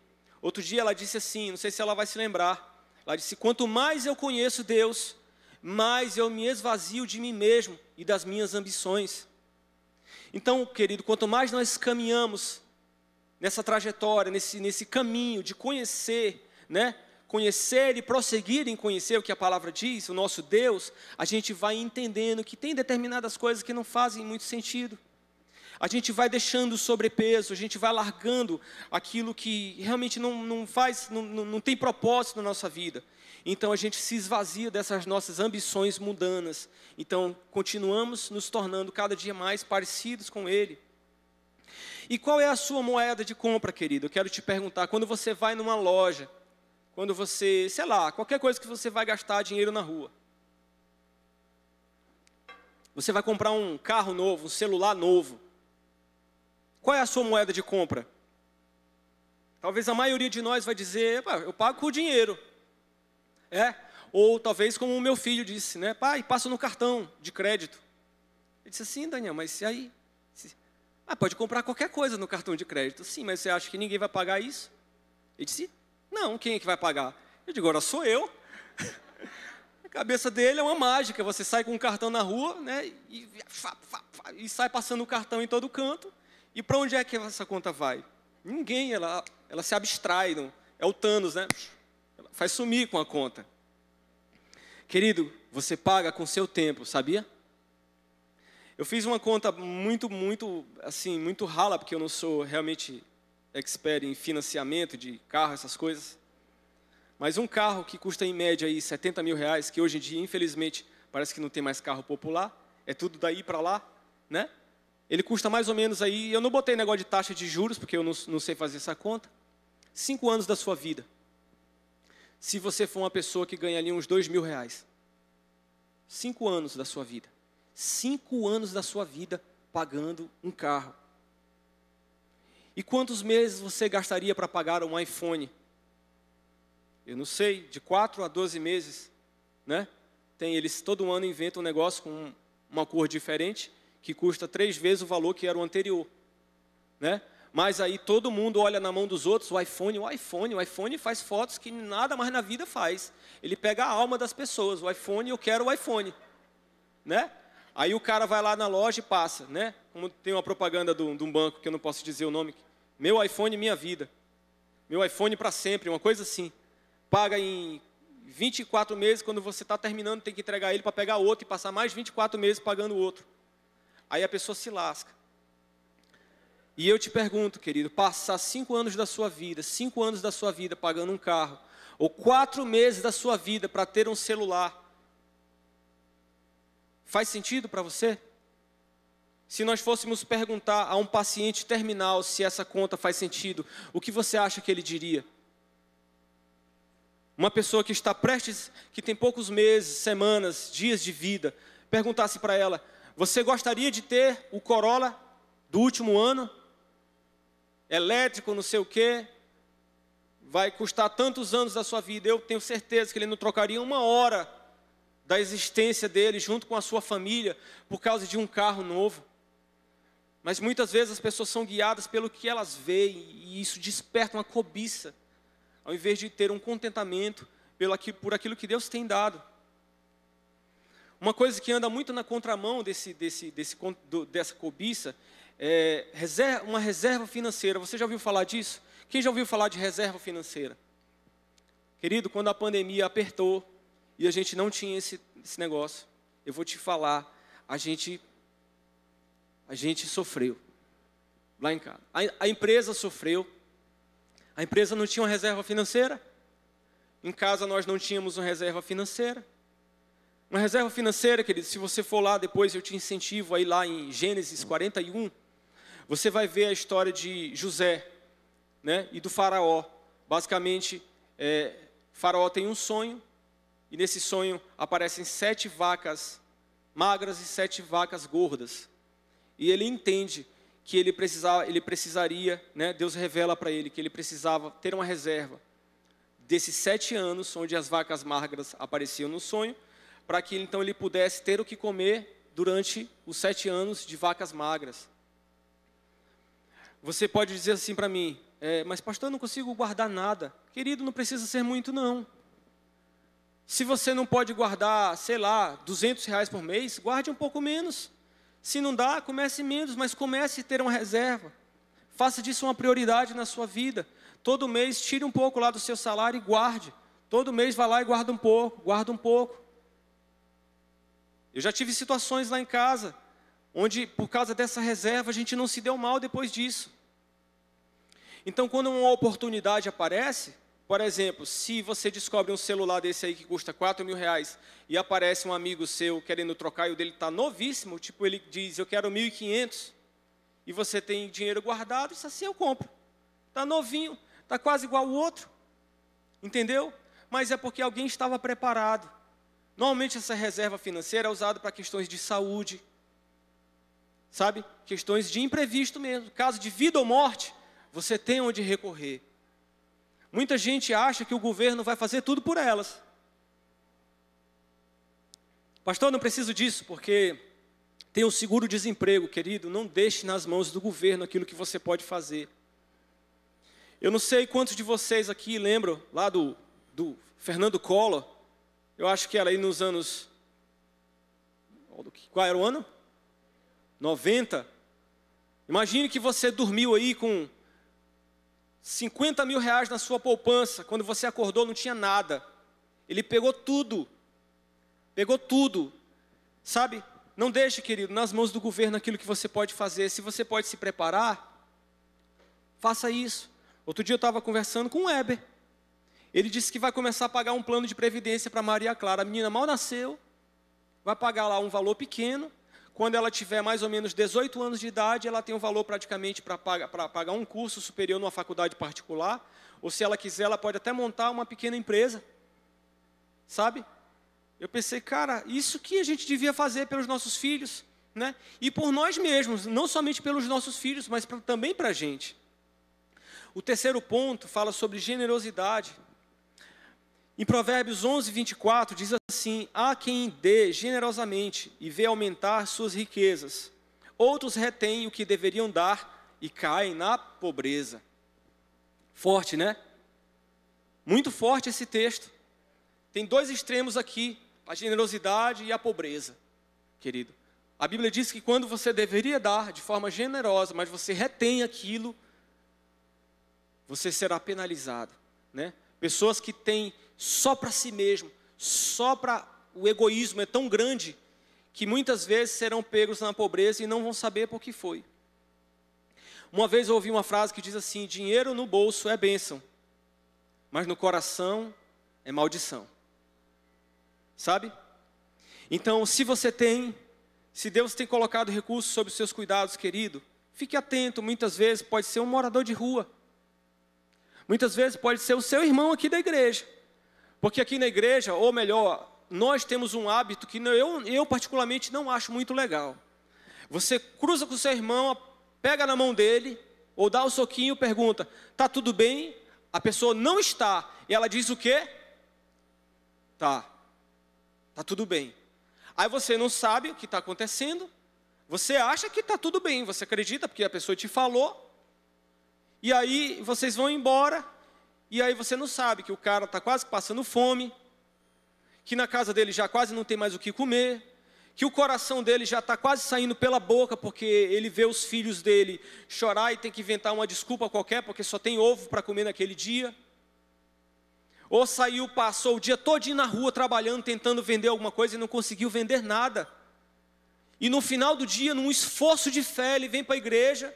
Outro dia ela disse assim, não sei se ela vai se lembrar. Ela disse: Quanto mais eu conheço Deus, mais eu me esvazio de mim mesmo e das minhas ambições. Então, querido, quanto mais nós caminhamos nessa trajetória, nesse, nesse caminho de conhecer, né? Conhecer e prosseguir em conhecer o que a palavra diz, o nosso Deus, a gente vai entendendo que tem determinadas coisas que não fazem muito sentido a gente vai deixando sobrepeso, a gente vai largando aquilo que realmente não, não faz, não, não tem propósito na nossa vida. Então a gente se esvazia dessas nossas ambições mundanas. Então continuamos nos tornando cada dia mais parecidos com Ele. E qual é a sua moeda de compra, querido? Eu quero te perguntar, quando você vai numa loja, quando você, sei lá, qualquer coisa que você vai gastar dinheiro na rua. Você vai comprar um carro novo, um celular novo. Qual é a sua moeda de compra? Talvez a maioria de nós vai dizer, eu pago com o dinheiro. É? Ou talvez como o meu filho disse, né? Pai, passa no cartão de crédito. Ele disse assim, Daniel, mas se aí? Ah, pode comprar qualquer coisa no cartão de crédito. Sim, mas você acha que ninguém vai pagar isso? Ele disse, não, quem é que vai pagar? Eu digo, agora sou eu. A cabeça dele é uma mágica. Você sai com um cartão na rua, né? E, e sai passando o cartão em todo canto E para onde é que essa conta vai? Ninguém, ela, ela se abstrai, não, é o Thanos, né? Ela faz sumir com a conta. Querido, você paga com seu tempo, sabia? Eu fiz uma conta muito, muito, assim, muito rala, porque eu não sou realmente expert em financiamento de carro, essas coisas. Mas um carro que custa em média aí 70 mil reais, que hoje em dia, infelizmente, parece que não tem mais carro popular, é tudo daí para lá, né? Ele custa mais ou menos aí, eu não botei negócio de taxa de juros, porque eu não, não sei fazer essa conta, cinco anos da sua vida. Se você for uma pessoa que ganha ali uns dois mil reais. Cinco anos da sua vida. Cinco anos da sua vida pagando um carro. E quantos meses você gastaria para pagar um iPhone? Eu não sei, de 4 a 12 meses, né? Tem, eles todo ano inventam um negócio com uma cor diferente, que custa três vezes o valor que era o anterior, né? Mas aí todo mundo olha na mão dos outros o iPhone, o iPhone, o iPhone faz fotos que nada mais na vida faz. Ele pega a alma das pessoas, o iPhone, eu quero o iPhone, né? Aí o cara vai lá na loja e passa, né? Como tem uma propaganda de um banco que eu não posso dizer o nome, meu iPhone, minha vida. Meu iPhone para sempre, uma coisa assim. Paga em 24 meses, quando você está terminando, tem que entregar ele para pegar outro e passar mais 24 meses pagando o outro. Aí a pessoa se lasca. E eu te pergunto, querido, passar cinco anos da sua vida, cinco anos da sua vida pagando um carro, ou quatro meses da sua vida para ter um celular, Faz sentido para você? Se nós fôssemos perguntar a um paciente terminal se essa conta faz sentido, o que você acha que ele diria? Uma pessoa que está prestes, que tem poucos meses, semanas, dias de vida, perguntasse para ela: Você gostaria de ter o Corolla do último ano? Elétrico, não sei o quê? Vai custar tantos anos da sua vida. Eu tenho certeza que ele não trocaria uma hora da existência dele junto com a sua família por causa de um carro novo. Mas muitas vezes as pessoas são guiadas pelo que elas veem e isso desperta uma cobiça, ao invés de ter um contentamento por aquilo que Deus tem dado. Uma coisa que anda muito na contramão desse, desse, desse, dessa cobiça é uma reserva financeira. Você já ouviu falar disso? Quem já ouviu falar de reserva financeira? Querido, quando a pandemia apertou, e a gente não tinha esse, esse negócio. Eu vou te falar, a gente, a gente sofreu lá em casa. A, a empresa sofreu. A empresa não tinha uma reserva financeira. Em casa nós não tínhamos uma reserva financeira. Uma reserva financeira, querido, se você for lá depois, eu te incentivo aí lá em Gênesis 41, você vai ver a história de José né, e do faraó. Basicamente, é, faraó tem um sonho, e nesse sonho aparecem sete vacas magras e sete vacas gordas. E ele entende que ele, precisava, ele precisaria, né, Deus revela para ele que ele precisava ter uma reserva desses sete anos, onde as vacas magras apareciam no sonho, para que então ele pudesse ter o que comer durante os sete anos de vacas magras. Você pode dizer assim para mim, é, mas pastor, eu não consigo guardar nada. Querido, não precisa ser muito não. Se você não pode guardar, sei lá, 200 reais por mês, guarde um pouco menos. Se não dá, comece menos, mas comece a ter uma reserva. Faça disso uma prioridade na sua vida. Todo mês tire um pouco lá do seu salário e guarde. Todo mês vá lá e guarda um pouco, guarda um pouco. Eu já tive situações lá em casa, onde por causa dessa reserva a gente não se deu mal depois disso. Então, quando uma oportunidade aparece, por exemplo, se você descobre um celular desse aí que custa 4 mil reais e aparece um amigo seu querendo trocar e o dele está novíssimo, tipo ele diz, eu quero 1.500, e você tem dinheiro guardado, isso assim eu compro. Está novinho, está quase igual o outro. Entendeu? Mas é porque alguém estava preparado. Normalmente essa reserva financeira é usada para questões de saúde, sabe? Questões de imprevisto mesmo. Caso de vida ou morte, você tem onde recorrer. Muita gente acha que o governo vai fazer tudo por elas. Pastor, não preciso disso, porque tem o seguro-desemprego, querido. Não deixe nas mãos do governo aquilo que você pode fazer. Eu não sei quantos de vocês aqui lembram lá do, do Fernando Collor. Eu acho que era aí nos anos. Qual era o ano? 90. Imagine que você dormiu aí com 50 mil reais na sua poupança, quando você acordou não tinha nada. Ele pegou tudo, pegou tudo, sabe? Não deixe, querido, nas mãos do governo aquilo que você pode fazer. Se você pode se preparar, faça isso. Outro dia eu estava conversando com o Weber. Ele disse que vai começar a pagar um plano de previdência para Maria Clara. A menina mal nasceu, vai pagar lá um valor pequeno. Quando ela tiver mais ou menos 18 anos de idade, ela tem um valor praticamente para pagar, pagar um curso superior numa faculdade particular. Ou se ela quiser, ela pode até montar uma pequena empresa. Sabe? Eu pensei, cara, isso que a gente devia fazer pelos nossos filhos, né? E por nós mesmos, não somente pelos nossos filhos, mas pra, também para a gente. O terceiro ponto fala sobre generosidade. Em Provérbios 11, 24, diz assim: Há quem dê generosamente e vê aumentar suas riquezas. Outros retêm o que deveriam dar e caem na pobreza. Forte, né? Muito forte esse texto. Tem dois extremos aqui: a generosidade e a pobreza, querido. A Bíblia diz que quando você deveria dar de forma generosa, mas você retém aquilo, você será penalizado, né? Pessoas que têm só para si mesmo, só para o egoísmo é tão grande que muitas vezes serão pegos na pobreza e não vão saber por que foi. Uma vez eu ouvi uma frase que diz assim: dinheiro no bolso é bênção, mas no coração é maldição. Sabe? Então, se você tem, se Deus tem colocado recursos sobre os seus cuidados, querido, fique atento, muitas vezes pode ser um morador de rua. Muitas vezes pode ser o seu irmão aqui da igreja. Porque aqui na igreja, ou melhor, nós temos um hábito que eu, eu particularmente não acho muito legal. Você cruza com o seu irmão, pega na mão dele, ou dá o um soquinho pergunta: "Tá tudo bem?" A pessoa não está, e ela diz o quê? Tá. Tá tudo bem. Aí você não sabe o que está acontecendo, você acha que está tudo bem, você acredita porque a pessoa te falou, e aí vocês vão embora, e aí você não sabe que o cara está quase passando fome, que na casa dele já quase não tem mais o que comer, que o coração dele já está quase saindo pela boca, porque ele vê os filhos dele chorar e tem que inventar uma desculpa qualquer, porque só tem ovo para comer naquele dia. Ou saiu, passou o dia todinho na rua trabalhando, tentando vender alguma coisa e não conseguiu vender nada. E no final do dia, num esforço de fé, ele vem para a igreja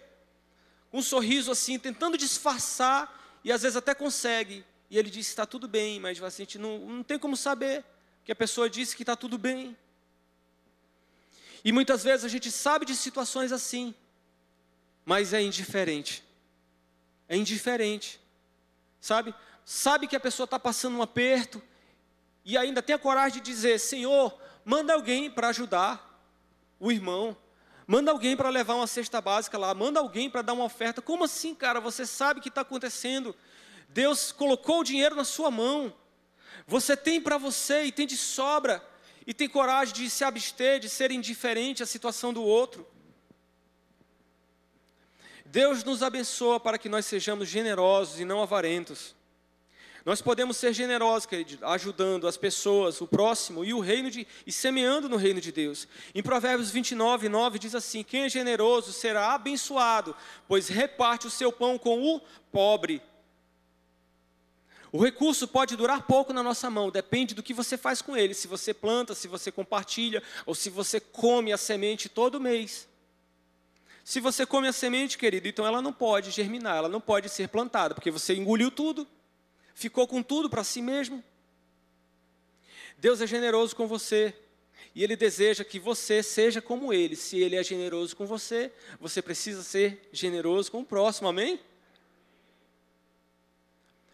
um sorriso assim, tentando disfarçar, e às vezes até consegue. E ele diz: está tudo bem, mas assim, a gente não, não tem como saber que a pessoa disse que está tudo bem. E muitas vezes a gente sabe de situações assim, mas é indiferente. É indiferente, sabe? Sabe que a pessoa está passando um aperto, e ainda tem a coragem de dizer: Senhor, manda alguém para ajudar o irmão. Manda alguém para levar uma cesta básica lá, manda alguém para dar uma oferta. Como assim, cara? Você sabe o que está acontecendo. Deus colocou o dinheiro na sua mão. Você tem para você e tem de sobra. E tem coragem de se abster, de ser indiferente à situação do outro. Deus nos abençoa para que nós sejamos generosos e não avarentos. Nós podemos ser generosos, querido, ajudando as pessoas, o próximo e o reino de e semeando no reino de Deus. Em Provérbios 29, 9 diz assim: Quem é generoso será abençoado, pois reparte o seu pão com o pobre. O recurso pode durar pouco na nossa mão, depende do que você faz com ele. Se você planta, se você compartilha, ou se você come a semente todo mês. Se você come a semente, querido, então ela não pode germinar, ela não pode ser plantada, porque você engoliu tudo ficou com tudo para si mesmo. Deus é generoso com você e Ele deseja que você seja como Ele. Se Ele é generoso com você, você precisa ser generoso com o próximo, amém?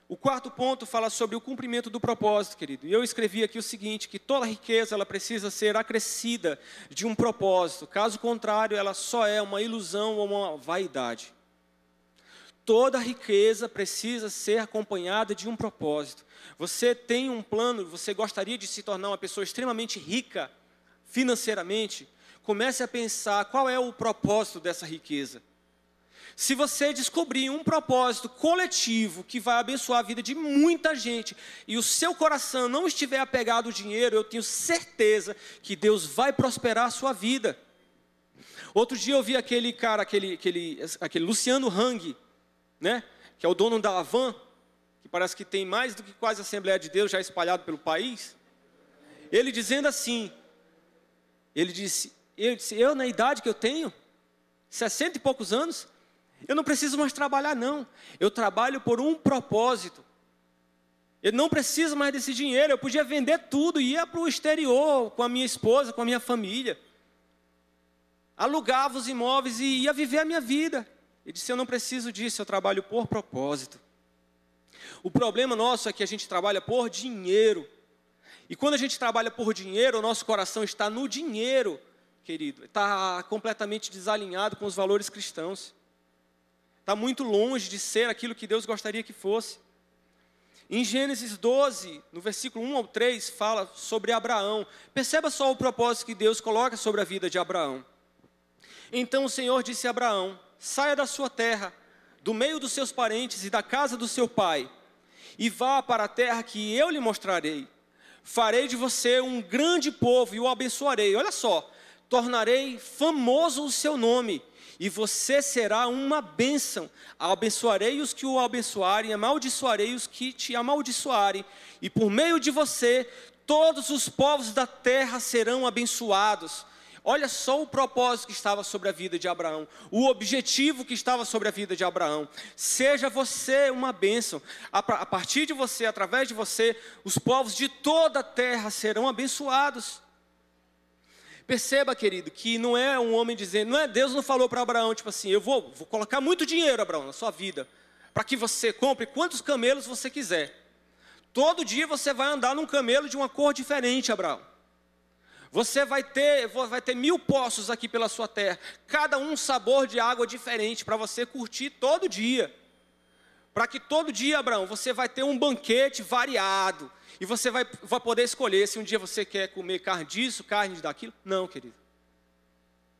O quarto ponto fala sobre o cumprimento do propósito, querido. E eu escrevi aqui o seguinte, que toda riqueza ela precisa ser acrescida de um propósito. Caso contrário, ela só é uma ilusão ou uma vaidade. Toda riqueza precisa ser acompanhada de um propósito. Você tem um plano, você gostaria de se tornar uma pessoa extremamente rica financeiramente? Comece a pensar qual é o propósito dessa riqueza. Se você descobrir um propósito coletivo que vai abençoar a vida de muita gente e o seu coração não estiver apegado ao dinheiro, eu tenho certeza que Deus vai prosperar a sua vida. Outro dia eu vi aquele cara, aquele, aquele, aquele Luciano Hang, né? que é o dono da Avan, que parece que tem mais do que quase a Assembleia de Deus já espalhado pelo país. Ele dizendo assim, ele disse, eu, disse, eu na idade que eu tenho, 60 e poucos anos, eu não preciso mais trabalhar não, eu trabalho por um propósito. Eu não preciso mais desse dinheiro, eu podia vender tudo e ia para o exterior com a minha esposa, com a minha família. Alugava os imóveis e ia viver a minha vida. Ele disse: Eu não preciso disso, eu trabalho por propósito. O problema nosso é que a gente trabalha por dinheiro. E quando a gente trabalha por dinheiro, o nosso coração está no dinheiro, querido. Está completamente desalinhado com os valores cristãos. Está muito longe de ser aquilo que Deus gostaria que fosse. Em Gênesis 12, no versículo 1 ao 3, fala sobre Abraão. Perceba só o propósito que Deus coloca sobre a vida de Abraão. Então o Senhor disse a Abraão: saia da sua terra, do meio dos seus parentes e da casa do seu pai, e vá para a terra que eu lhe mostrarei. Farei de você um grande povo e o abençoarei. Olha só, tornarei famoso o seu nome, e você será uma bênção. Abençoarei os que o abençoarem, amaldiçoarei os que te amaldiçoarem, e por meio de você, todos os povos da terra serão abençoados. Olha só o propósito que estava sobre a vida de Abraão, o objetivo que estava sobre a vida de Abraão. Seja você uma bênção. A partir de você, através de você, os povos de toda a terra serão abençoados. Perceba, querido, que não é um homem dizendo, não é Deus não falou para Abraão, tipo assim, eu vou, vou colocar muito dinheiro, Abraão, na sua vida, para que você compre quantos camelos você quiser. Todo dia você vai andar num camelo de uma cor diferente, Abraão. Você vai ter, vai ter mil poços aqui pela sua terra, cada um sabor de água diferente para você curtir todo dia. Para que todo dia, Abraão, você vai ter um banquete variado. E você vai, vai poder escolher se um dia você quer comer carne disso, carne daquilo. Não, querido.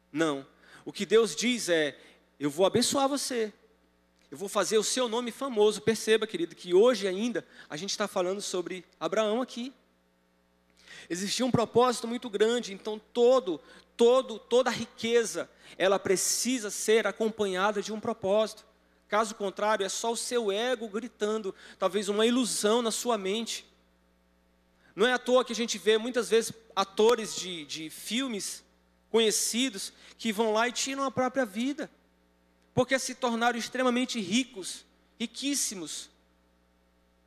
Não. O que Deus diz é: eu vou abençoar você. Eu vou fazer o seu nome famoso. Perceba, querido, que hoje ainda a gente está falando sobre Abraão aqui. Existia um propósito muito grande, então todo, todo, toda a riqueza, ela precisa ser acompanhada de um propósito. Caso contrário, é só o seu ego gritando, talvez uma ilusão na sua mente. Não é à toa que a gente vê muitas vezes atores de, de filmes conhecidos que vão lá e tiram a própria vida, porque se tornaram extremamente ricos, riquíssimos,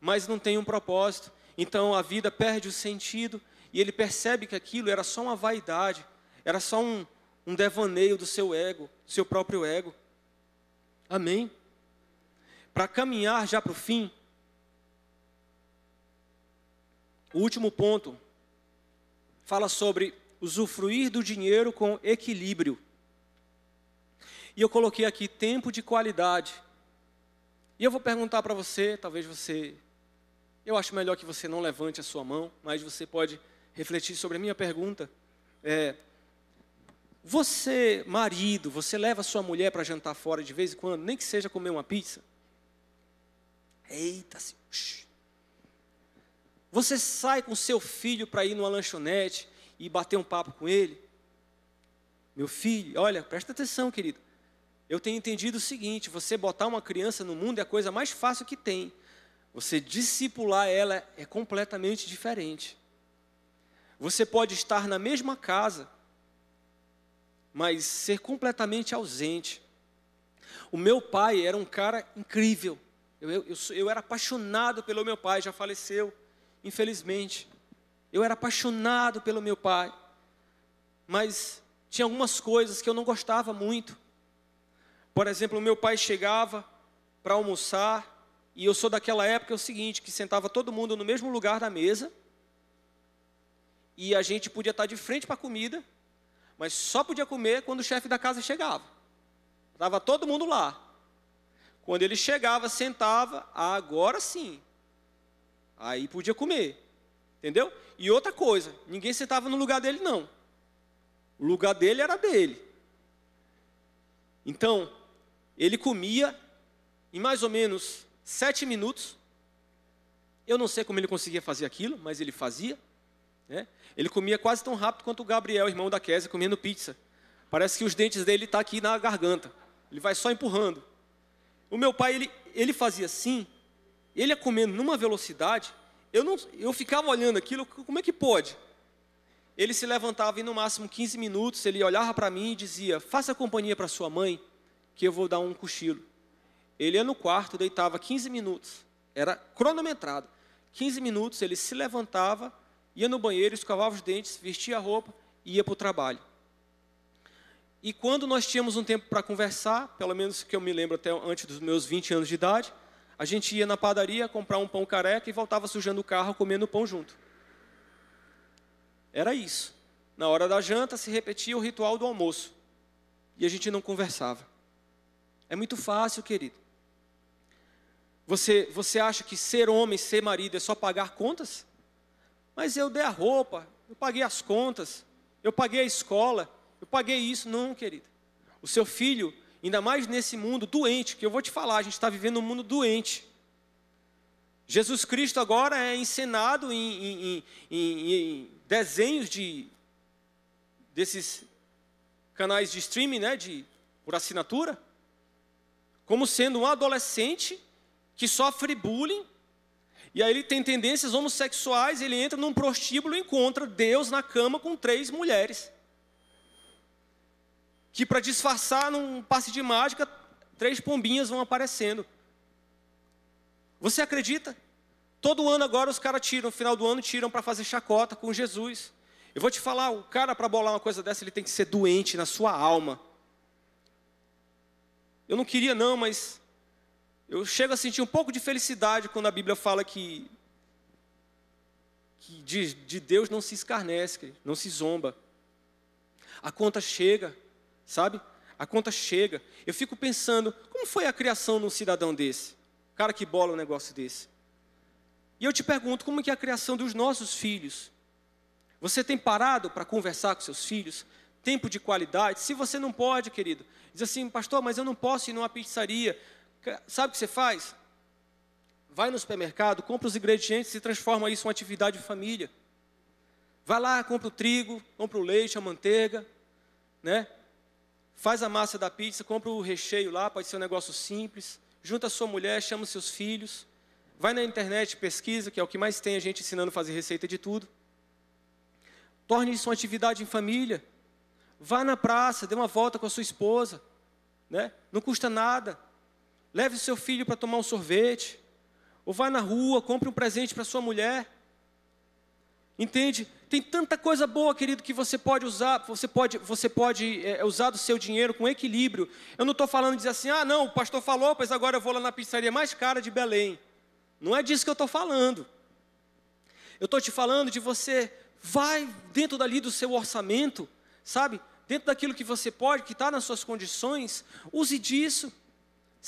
mas não têm um propósito. Então a vida perde o sentido e ele percebe que aquilo era só uma vaidade, era só um, um devaneio do seu ego, do seu próprio ego. Amém? Para caminhar já para o fim, o último ponto fala sobre usufruir do dinheiro com equilíbrio. E eu coloquei aqui tempo de qualidade. E eu vou perguntar para você, talvez você. Eu acho melhor que você não levante a sua mão, mas você pode refletir sobre a minha pergunta. É, você, marido, você leva sua mulher para jantar fora de vez em quando, nem que seja comer uma pizza? Eita, você sai com seu filho para ir numa lanchonete e bater um papo com ele? Meu filho, olha, presta atenção, querido. Eu tenho entendido o seguinte: você botar uma criança no mundo é a coisa mais fácil que tem. Você discipular ela é completamente diferente. Você pode estar na mesma casa, mas ser completamente ausente. O meu pai era um cara incrível. Eu, eu, eu, eu, era apaixonado pelo meu pai, já faleceu, infelizmente. Eu era apaixonado pelo meu pai, mas tinha algumas coisas que eu não gostava muito. Por exemplo, meu pai chegava para almoçar, e eu sou daquela época é o seguinte, que sentava todo mundo no mesmo lugar da mesa, e a gente podia estar de frente para a comida, mas só podia comer quando o chefe da casa chegava. Estava todo mundo lá. Quando ele chegava, sentava, agora sim. Aí podia comer. Entendeu? E outra coisa, ninguém sentava no lugar dele, não. O lugar dele era dele. Então, ele comia em mais ou menos sete minutos. Eu não sei como ele conseguia fazer aquilo, mas ele fazia. Né? Ele comia quase tão rápido quanto o Gabriel, irmão da Késia, comendo pizza. Parece que os dentes dele estão tá aqui na garganta. Ele vai só empurrando. O meu pai, ele, ele fazia assim, ele ia comendo numa velocidade, eu, não, eu ficava olhando aquilo, como é que pode? Ele se levantava em no máximo 15 minutos, ele olhava para mim e dizia: Faça companhia para sua mãe, que eu vou dar um cochilo. Ele ia no quarto, deitava 15 minutos, era cronometrado. 15 minutos, ele se levantava, ia no banheiro, escovava os dentes, vestia a roupa e ia para o trabalho. E quando nós tínhamos um tempo para conversar, pelo menos que eu me lembro até antes dos meus 20 anos de idade, a gente ia na padaria comprar um pão careca e voltava sujando o carro comendo o pão junto. Era isso. Na hora da janta se repetia o ritual do almoço. E a gente não conversava. É muito fácil, querido. Você, você acha que ser homem, ser marido é só pagar contas? Mas eu dei a roupa, eu paguei as contas, eu paguei a escola, eu paguei isso. Não, querido. O seu filho, ainda mais nesse mundo doente, que eu vou te falar, a gente está vivendo um mundo doente. Jesus Cristo agora é encenado em, em, em, em desenhos de desses canais de streaming, né, de por assinatura, como sendo um adolescente que sofre bullying, e aí ele tem tendências homossexuais, ele entra num prostíbulo e encontra Deus na cama com três mulheres. Que para disfarçar num passe de mágica, três pombinhas vão aparecendo. Você acredita? Todo ano agora os caras tiram, no final do ano tiram para fazer chacota com Jesus. Eu vou te falar, o cara para bolar uma coisa dessa, ele tem que ser doente na sua alma. Eu não queria não, mas eu chego a sentir um pouco de felicidade quando a Bíblia fala que, que de, de Deus não se escarnece, não se zomba. A conta chega, sabe? A conta chega. Eu fico pensando, como foi a criação de um cidadão desse? Cara que bola um negócio desse. E eu te pergunto, como que é a criação dos nossos filhos? Você tem parado para conversar com seus filhos? Tempo de qualidade? Se você não pode, querido, diz assim, pastor, mas eu não posso ir numa pizzaria. Sabe o que você faz? Vai no supermercado, compra os ingredientes e transforma isso em uma atividade de família. Vai lá, compra o trigo, compra o leite, a manteiga, né? Faz a massa da pizza, compra o recheio lá, pode ser um negócio simples. Junta a sua mulher, chama os seus filhos. Vai na internet, pesquisa, que é o que mais tem a gente ensinando a fazer receita de tudo. Torne isso uma atividade em família. Vá na praça, dê uma volta com a sua esposa. Né? Não custa nada. Leve seu filho para tomar um sorvete. Ou vá na rua, compre um presente para sua mulher. Entende? Tem tanta coisa boa, querido, que você pode usar, você pode, você pode é, usar do seu dinheiro com equilíbrio. Eu não estou falando de dizer assim, ah, não, o pastor falou, pois agora eu vou lá na pizzaria mais cara de Belém. Não é disso que eu estou falando. Eu estou te falando de você, vai dentro dali do seu orçamento, sabe? Dentro daquilo que você pode, que está nas suas condições, use disso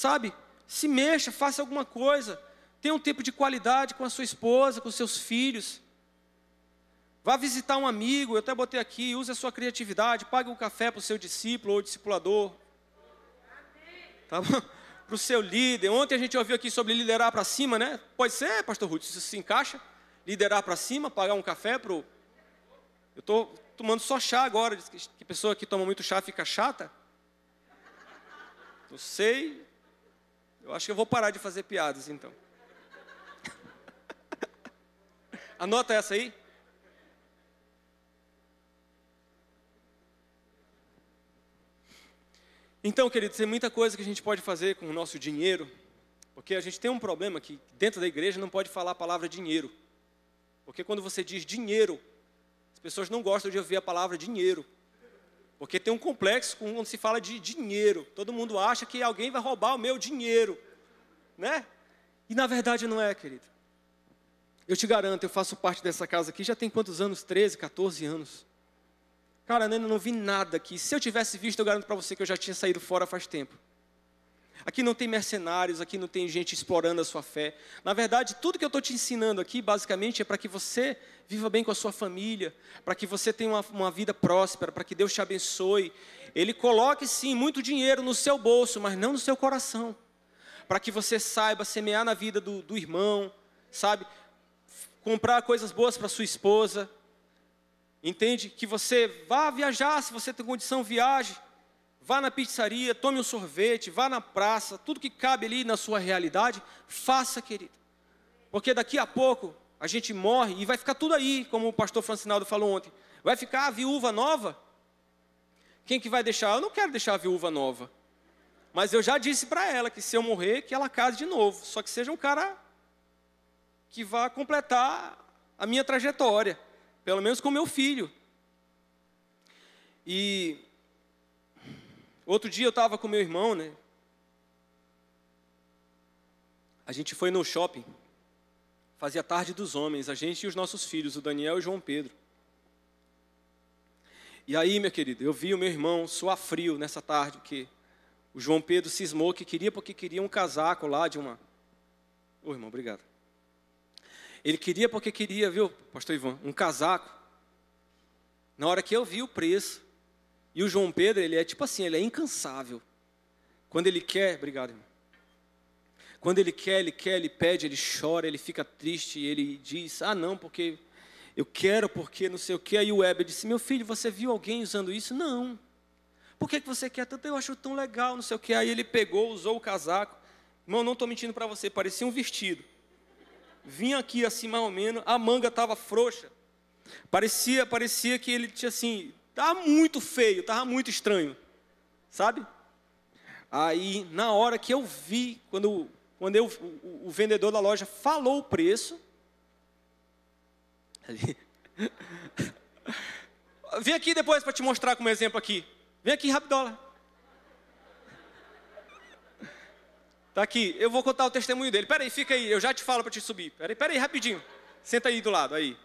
sabe? Se mexa, faça alguma coisa. Tenha um tempo de qualidade com a sua esposa, com seus filhos. Vá visitar um amigo, eu até botei aqui, use a sua criatividade, pague um café para o seu discípulo ou discipulador. Tá? Para o seu líder. Ontem a gente ouviu aqui sobre liderar para cima, né? Pode ser, pastor Ruth, isso se encaixa. Liderar para cima, pagar um café para o. Eu estou tomando só chá agora, que pessoa que toma muito chá fica chata. Não sei, eu acho que eu vou parar de fazer piadas então. Anota essa aí. Então, queridos, tem muita coisa que a gente pode fazer com o nosso dinheiro, porque a gente tem um problema que dentro da igreja não pode falar a palavra dinheiro. Porque quando você diz dinheiro, as pessoas não gostam de ouvir a palavra dinheiro. Porque tem um complexo quando se fala de dinheiro. Todo mundo acha que alguém vai roubar o meu dinheiro. Né? E na verdade não é, querido. Eu te garanto, eu faço parte dessa casa aqui já tem quantos anos? 13, 14 anos. Cara, eu não vi nada aqui. Se eu tivesse visto, eu garanto para você que eu já tinha saído fora faz tempo. Aqui não tem mercenários, aqui não tem gente explorando a sua fé. Na verdade, tudo que eu estou te ensinando aqui, basicamente, é para que você viva bem com a sua família, para que você tenha uma, uma vida próspera, para que Deus te abençoe. Ele coloque, sim, muito dinheiro no seu bolso, mas não no seu coração. Para que você saiba semear na vida do, do irmão, sabe? Comprar coisas boas para sua esposa. Entende? Que você vá viajar, se você tem condição, viaje. Vá na pizzaria, tome um sorvete, vá na praça, tudo que cabe ali na sua realidade, faça, querido. Porque daqui a pouco a gente morre e vai ficar tudo aí, como o pastor Francinaldo falou ontem. Vai ficar a viúva nova. Quem que vai deixar? Eu não quero deixar a viúva nova. Mas eu já disse para ela que se eu morrer, que ela case de novo. Só que seja um cara que vá completar a minha trajetória. Pelo menos com meu filho. E outro dia eu estava com meu irmão, né? A gente foi no shopping. Fazia tarde dos homens, a gente e os nossos filhos, o Daniel e o João Pedro. E aí, meu querido, eu vi o meu irmão suar frio nessa tarde, que o João Pedro cismou que queria porque queria um casaco lá de uma. Ô, irmão, obrigado. Ele queria porque queria, viu, pastor Ivan, um casaco. Na hora que eu vi o preço, e o João Pedro, ele é tipo assim, ele é incansável. Quando ele quer, obrigado, irmão. Quando ele quer, ele quer, ele pede, ele chora, ele fica triste, ele diz: Ah, não, porque eu quero, porque não sei o que. Aí o Weber disse: Meu filho, você viu alguém usando isso? Não. Por que, que você quer tanto? Eu acho tão legal, não sei o que. Aí ele pegou, usou o casaco. Irmão, não estou mentindo para você, parecia um vestido vinha aqui assim mais ou menos, a manga estava frouxa. Parecia, parecia que ele tinha assim, estava muito feio, estava muito estranho, sabe? Aí, na hora que eu vi, quando, quando eu, o, o vendedor da loja falou o preço, ali, vem aqui depois para te mostrar como exemplo aqui. Vem aqui, rapidola. Está aqui, eu vou contar o testemunho dele. Peraí, fica aí, eu já te falo para te subir. Peraí, peraí, rapidinho. Senta aí do lado, aí.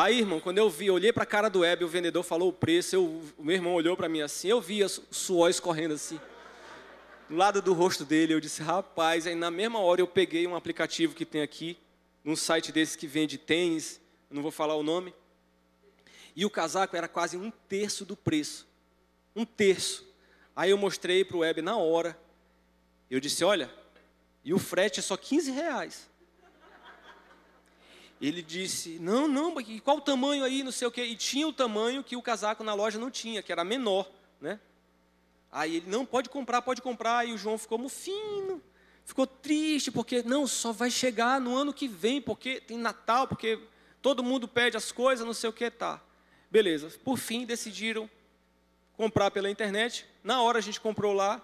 Aí, irmão, quando eu vi, eu olhei para a cara do Web, o vendedor falou o preço, eu, o meu irmão olhou para mim assim, eu vi o suor escorrendo assim. Do lado do rosto dele, eu disse, rapaz, aí na mesma hora eu peguei um aplicativo que tem aqui, num site desses que vende tênis, não vou falar o nome, e o casaco era quase um terço do preço. Um terço. Aí eu mostrei para o Web na hora, eu disse, olha, e o frete é só 15 reais. Ele disse, não, não, qual o tamanho aí, não sei o quê. E tinha o tamanho que o casaco na loja não tinha, que era menor, né? Aí ele, não, pode comprar, pode comprar. E o João ficou mufino, ficou triste, porque, não, só vai chegar no ano que vem, porque tem Natal, porque todo mundo pede as coisas, não sei o que, tá. Beleza, por fim decidiram comprar pela internet. Na hora a gente comprou lá,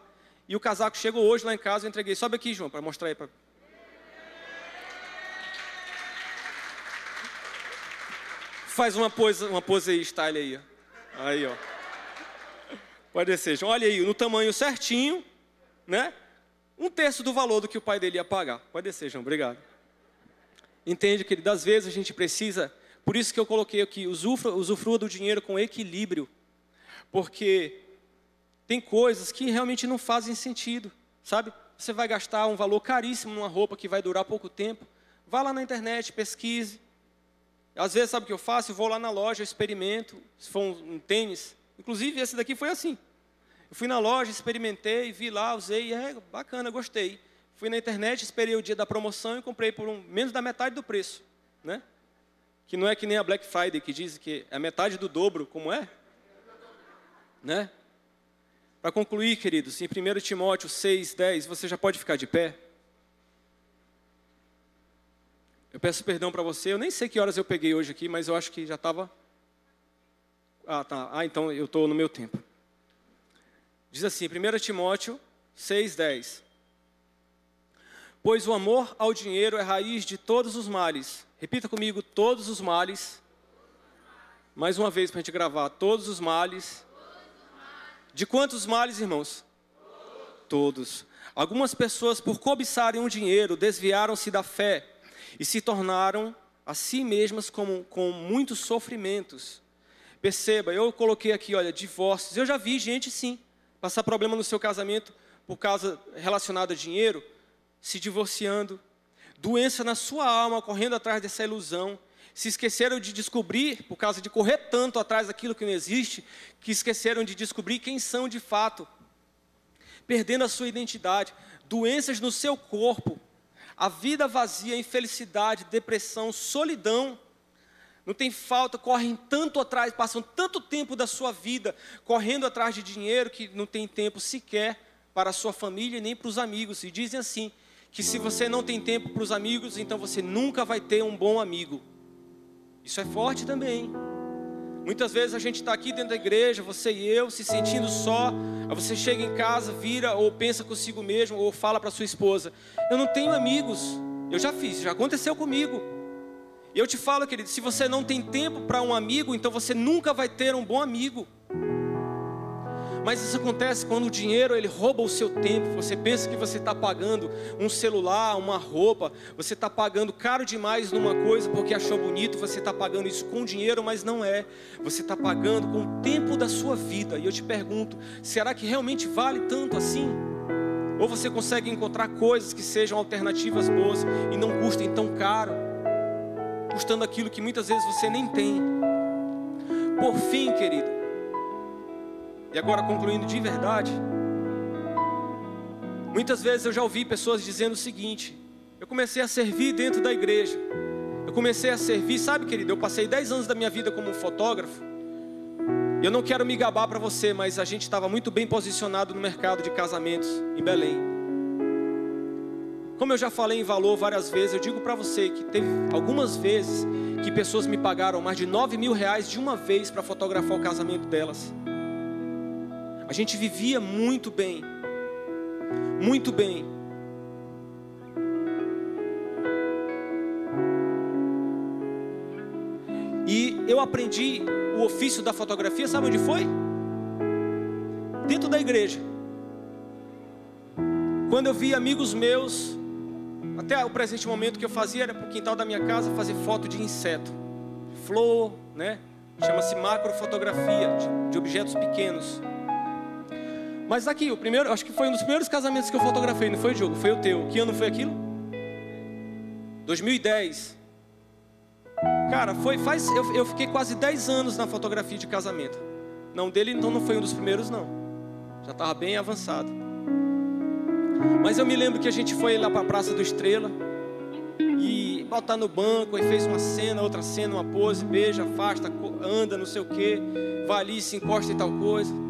e o casaco chegou hoje lá em casa, eu entreguei. Sobe aqui, João, para mostrar aí. Pra... Faz uma pose, uma pose style aí. Aí, ó. Pode descer. Olha aí, no tamanho certinho, né? Um terço do valor do que o pai dele ia pagar. Pode descer, João. Obrigado. Entende, que das vezes a gente precisa... Por isso que eu coloquei aqui, usufrua, usufrua do dinheiro com equilíbrio. Porque tem coisas que realmente não fazem sentido, sabe? Você vai gastar um valor caríssimo numa roupa que vai durar pouco tempo. Vá lá na internet, pesquise. Às vezes, sabe o que eu faço? Eu vou lá na loja, experimento, se for um, um tênis. Inclusive, esse daqui foi assim. Eu fui na loja, experimentei, vi lá, usei, é bacana, gostei. Fui na internet, esperei o dia da promoção e comprei por um, menos da metade do preço. Né? Que não é que nem a Black Friday, que diz que é metade do dobro, como é? Né? Para concluir, queridos, em 1 Timóteo 6, 10, você já pode ficar de pé? Eu peço perdão para você, eu nem sei que horas eu peguei hoje aqui, mas eu acho que já estava. Ah, tá. Ah, então eu estou no meu tempo. Diz assim, 1 Timóteo 6, 10. Pois o amor ao dinheiro é raiz de todos os males. Repita comigo, todos os males. Mais uma vez para a gente gravar, todos os males de quantos males, irmãos? Todos. Algumas pessoas, por cobiçarem o dinheiro, desviaram-se da fé e se tornaram a si mesmas com, muitos sofrimentos. Perceba, eu coloquei aqui, olha, divórcios. Eu já vi gente, sim, passar problema no seu casamento por causa relacionada a dinheiro, se divorciando. Doença na sua alma, correndo atrás dessa ilusão se esqueceram de descobrir, por causa de correr tanto atrás daquilo que não existe, que esqueceram de descobrir quem são de fato, perdendo a sua identidade, doenças no seu corpo, a vida vazia, infelicidade, depressão, solidão, não tem falta, correm tanto atrás, passam tanto tempo da sua vida correndo atrás de dinheiro que não tem tempo sequer para a sua família nem para os amigos. E dizem assim: que se você não tem tempo para os amigos, então você nunca vai ter um bom amigo. Isso é forte também. Muitas vezes a gente está aqui dentro da igreja, você e eu, se sentindo só. Aí você chega em casa, vira ou pensa consigo mesmo, ou fala para sua esposa: Eu não tenho amigos. Eu já fiz, já aconteceu comigo. E eu te falo, querido, se você não tem tempo para um amigo, então você nunca vai ter um bom amigo. Mas isso acontece quando o dinheiro ele rouba o seu tempo. Você pensa que você está pagando um celular, uma roupa, você está pagando caro demais numa coisa porque achou bonito. Você está pagando isso com dinheiro, mas não é. Você está pagando com o tempo da sua vida. E eu te pergunto: será que realmente vale tanto assim? Ou você consegue encontrar coisas que sejam alternativas boas e não custem tão caro, custando aquilo que muitas vezes você nem tem? Por fim, querido, e agora concluindo de verdade, muitas vezes eu já ouvi pessoas dizendo o seguinte: eu comecei a servir dentro da igreja. Eu comecei a servir, sabe, querido? Eu passei 10 anos da minha vida como fotógrafo. Eu não quero me gabar para você, mas a gente estava muito bem posicionado no mercado de casamentos em Belém. Como eu já falei em valor várias vezes, eu digo para você que teve algumas vezes que pessoas me pagaram mais de 9 mil reais de uma vez para fotografar o casamento delas. A gente vivia muito bem, muito bem. E eu aprendi o ofício da fotografia, sabe onde foi? Dentro da igreja. Quando eu vi amigos meus, até o presente momento que eu fazia era para o quintal da minha casa fazer foto de inseto, flor, né? Chama-se macrofotografia de, de objetos pequenos. Mas aqui, o primeiro, acho que foi um dos primeiros casamentos que eu fotografei, não foi, Diogo? Foi o teu. Que ano foi aquilo? 2010. Cara, foi, faz, eu, eu fiquei quase 10 anos na fotografia de casamento. Não, dele então não foi um dos primeiros, não. Já estava bem avançado. Mas eu me lembro que a gente foi lá para a Praça do Estrela e botar no banco, aí fez uma cena, outra cena, uma pose, beija, afasta, anda, não sei o que, vai ali, se encosta e tal coisa.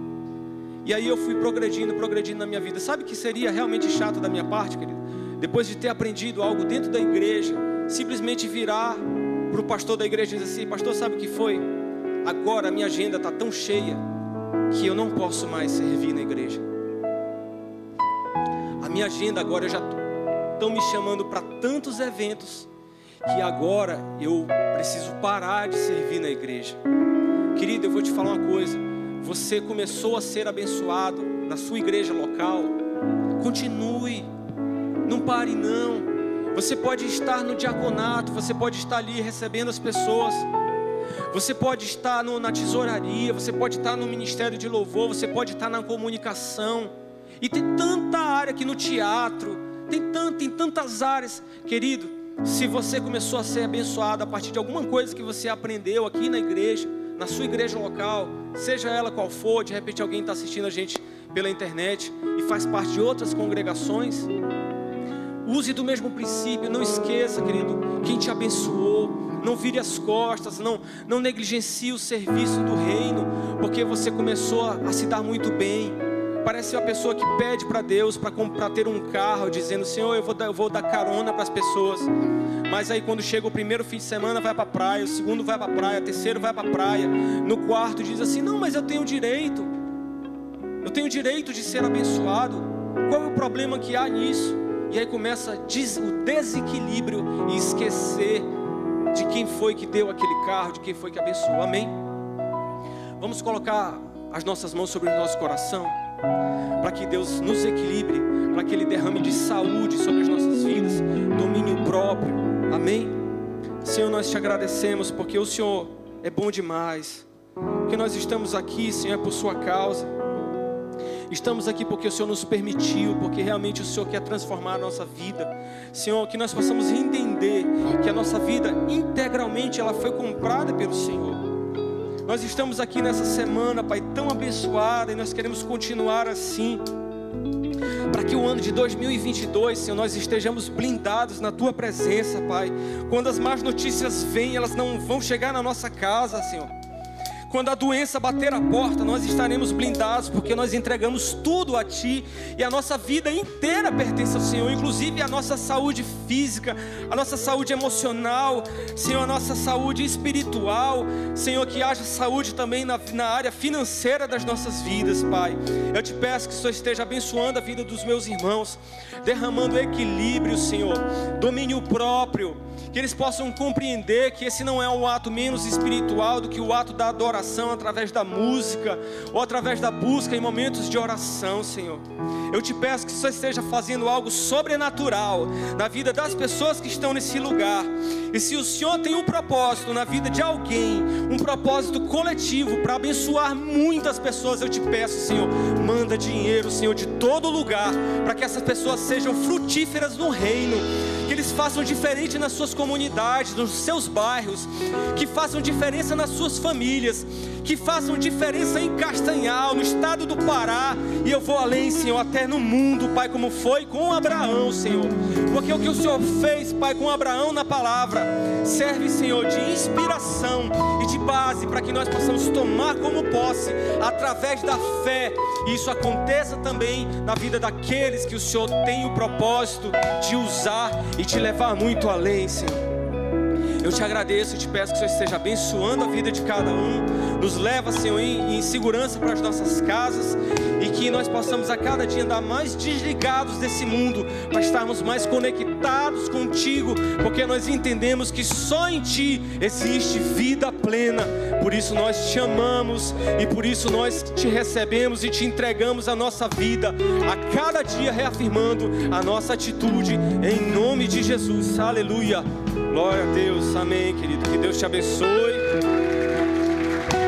E aí eu fui progredindo, progredindo na minha vida. Sabe que seria realmente chato da minha parte, querido? Depois de ter aprendido algo dentro da igreja, simplesmente virar para o pastor da igreja e dizer assim: Pastor, sabe o que foi? Agora a minha agenda está tão cheia que eu não posso mais servir na igreja. A minha agenda agora já estão me chamando para tantos eventos que agora eu preciso parar de servir na igreja. Querido, eu vou te falar uma coisa você começou a ser abençoado na sua igreja local, continue, não pare não. Você pode estar no diaconato, você pode estar ali recebendo as pessoas. Você pode estar no, na tesouraria, você pode estar no ministério de louvor, você pode estar na comunicação. E tem tanta área aqui no teatro, tem, tanto, tem tantas áreas, querido. Se você começou a ser abençoado a partir de alguma coisa que você aprendeu aqui na igreja, na sua igreja local, seja ela qual for, de repente alguém está assistindo a gente pela internet e faz parte de outras congregações. Use do mesmo princípio, não esqueça, querido, quem te abençoou. Não vire as costas, não, não negligencie o serviço do reino, porque você começou a, a se dar muito bem. Parece uma pessoa que pede para Deus para ter um carro, dizendo: Senhor, eu vou dar, eu vou dar carona para as pessoas. Mas aí quando chega o primeiro fim de semana, vai para a praia, o segundo vai para a praia, o terceiro vai para a praia, no quarto diz assim: Não, mas eu tenho direito, eu tenho direito de ser abençoado. Qual é o problema que há nisso? E aí começa o desequilíbrio e esquecer de quem foi que deu aquele carro, de quem foi que abençoou. Amém? Vamos colocar as nossas mãos sobre o nosso coração para que Deus nos equilibre, para que Ele derrame de saúde sobre as nossas vidas, domínio próprio. Amém? Senhor, nós te agradecemos porque o Senhor é bom demais. Que nós estamos aqui, Senhor, é por Sua causa. Estamos aqui porque o Senhor nos permitiu, porque realmente o Senhor quer transformar a nossa vida. Senhor, que nós possamos entender que a nossa vida integralmente ela foi comprada pelo Senhor. Nós estamos aqui nessa semana, Pai, tão abençoada e nós queremos continuar assim. Para que o ano de 2022, Senhor, nós estejamos blindados na tua presença, Pai. Quando as más notícias vêm, elas não vão chegar na nossa casa, Senhor. Quando a doença bater a porta, nós estaremos blindados, porque nós entregamos tudo a Ti e a nossa vida inteira pertence ao Senhor, inclusive a nossa saúde física, a nossa saúde emocional, Senhor, a nossa saúde espiritual, Senhor, que haja saúde também na, na área financeira das nossas vidas, Pai. Eu te peço que o Senhor esteja abençoando a vida dos meus irmãos, derramando equilíbrio, Senhor, domínio próprio que eles possam compreender que esse não é um ato menos espiritual do que o ato da adoração através da música ou através da busca em momentos de oração, Senhor. Eu te peço que você esteja fazendo algo sobrenatural na vida das pessoas que estão nesse lugar. E se o Senhor tem um propósito na vida de alguém, um propósito coletivo para abençoar muitas pessoas, eu te peço, Senhor, manda dinheiro, Senhor, de todo lugar, para que essas pessoas sejam frutíferas no reino que eles façam diferente nas suas comunidades, nos seus bairros, que façam diferença nas suas famílias, que façam diferença em Castanhal, no estado do Pará, e eu vou além, Senhor, até no mundo, Pai, como foi com Abraão, Senhor, porque o que o Senhor fez, Pai, com Abraão na palavra, serve, Senhor, de inspiração e de base para que nós possamos tomar como posse, através da fé, e isso aconteça também na vida daqueles que o Senhor tem o propósito de usar e te levar muito além, Senhor. Eu te agradeço e te peço que o Senhor esteja abençoando a vida de cada um, nos leva, Senhor, em, em segurança para as nossas casas e que nós possamos a cada dia andar mais desligados desse mundo, para estarmos mais conectados contigo, porque nós entendemos que só em Ti existe vida plena. Por isso nós te amamos e por isso nós te recebemos e te entregamos a nossa vida, a cada dia reafirmando a nossa atitude, em nome de Jesus. Aleluia. Glória a Deus, amém, querido. Que Deus te abençoe.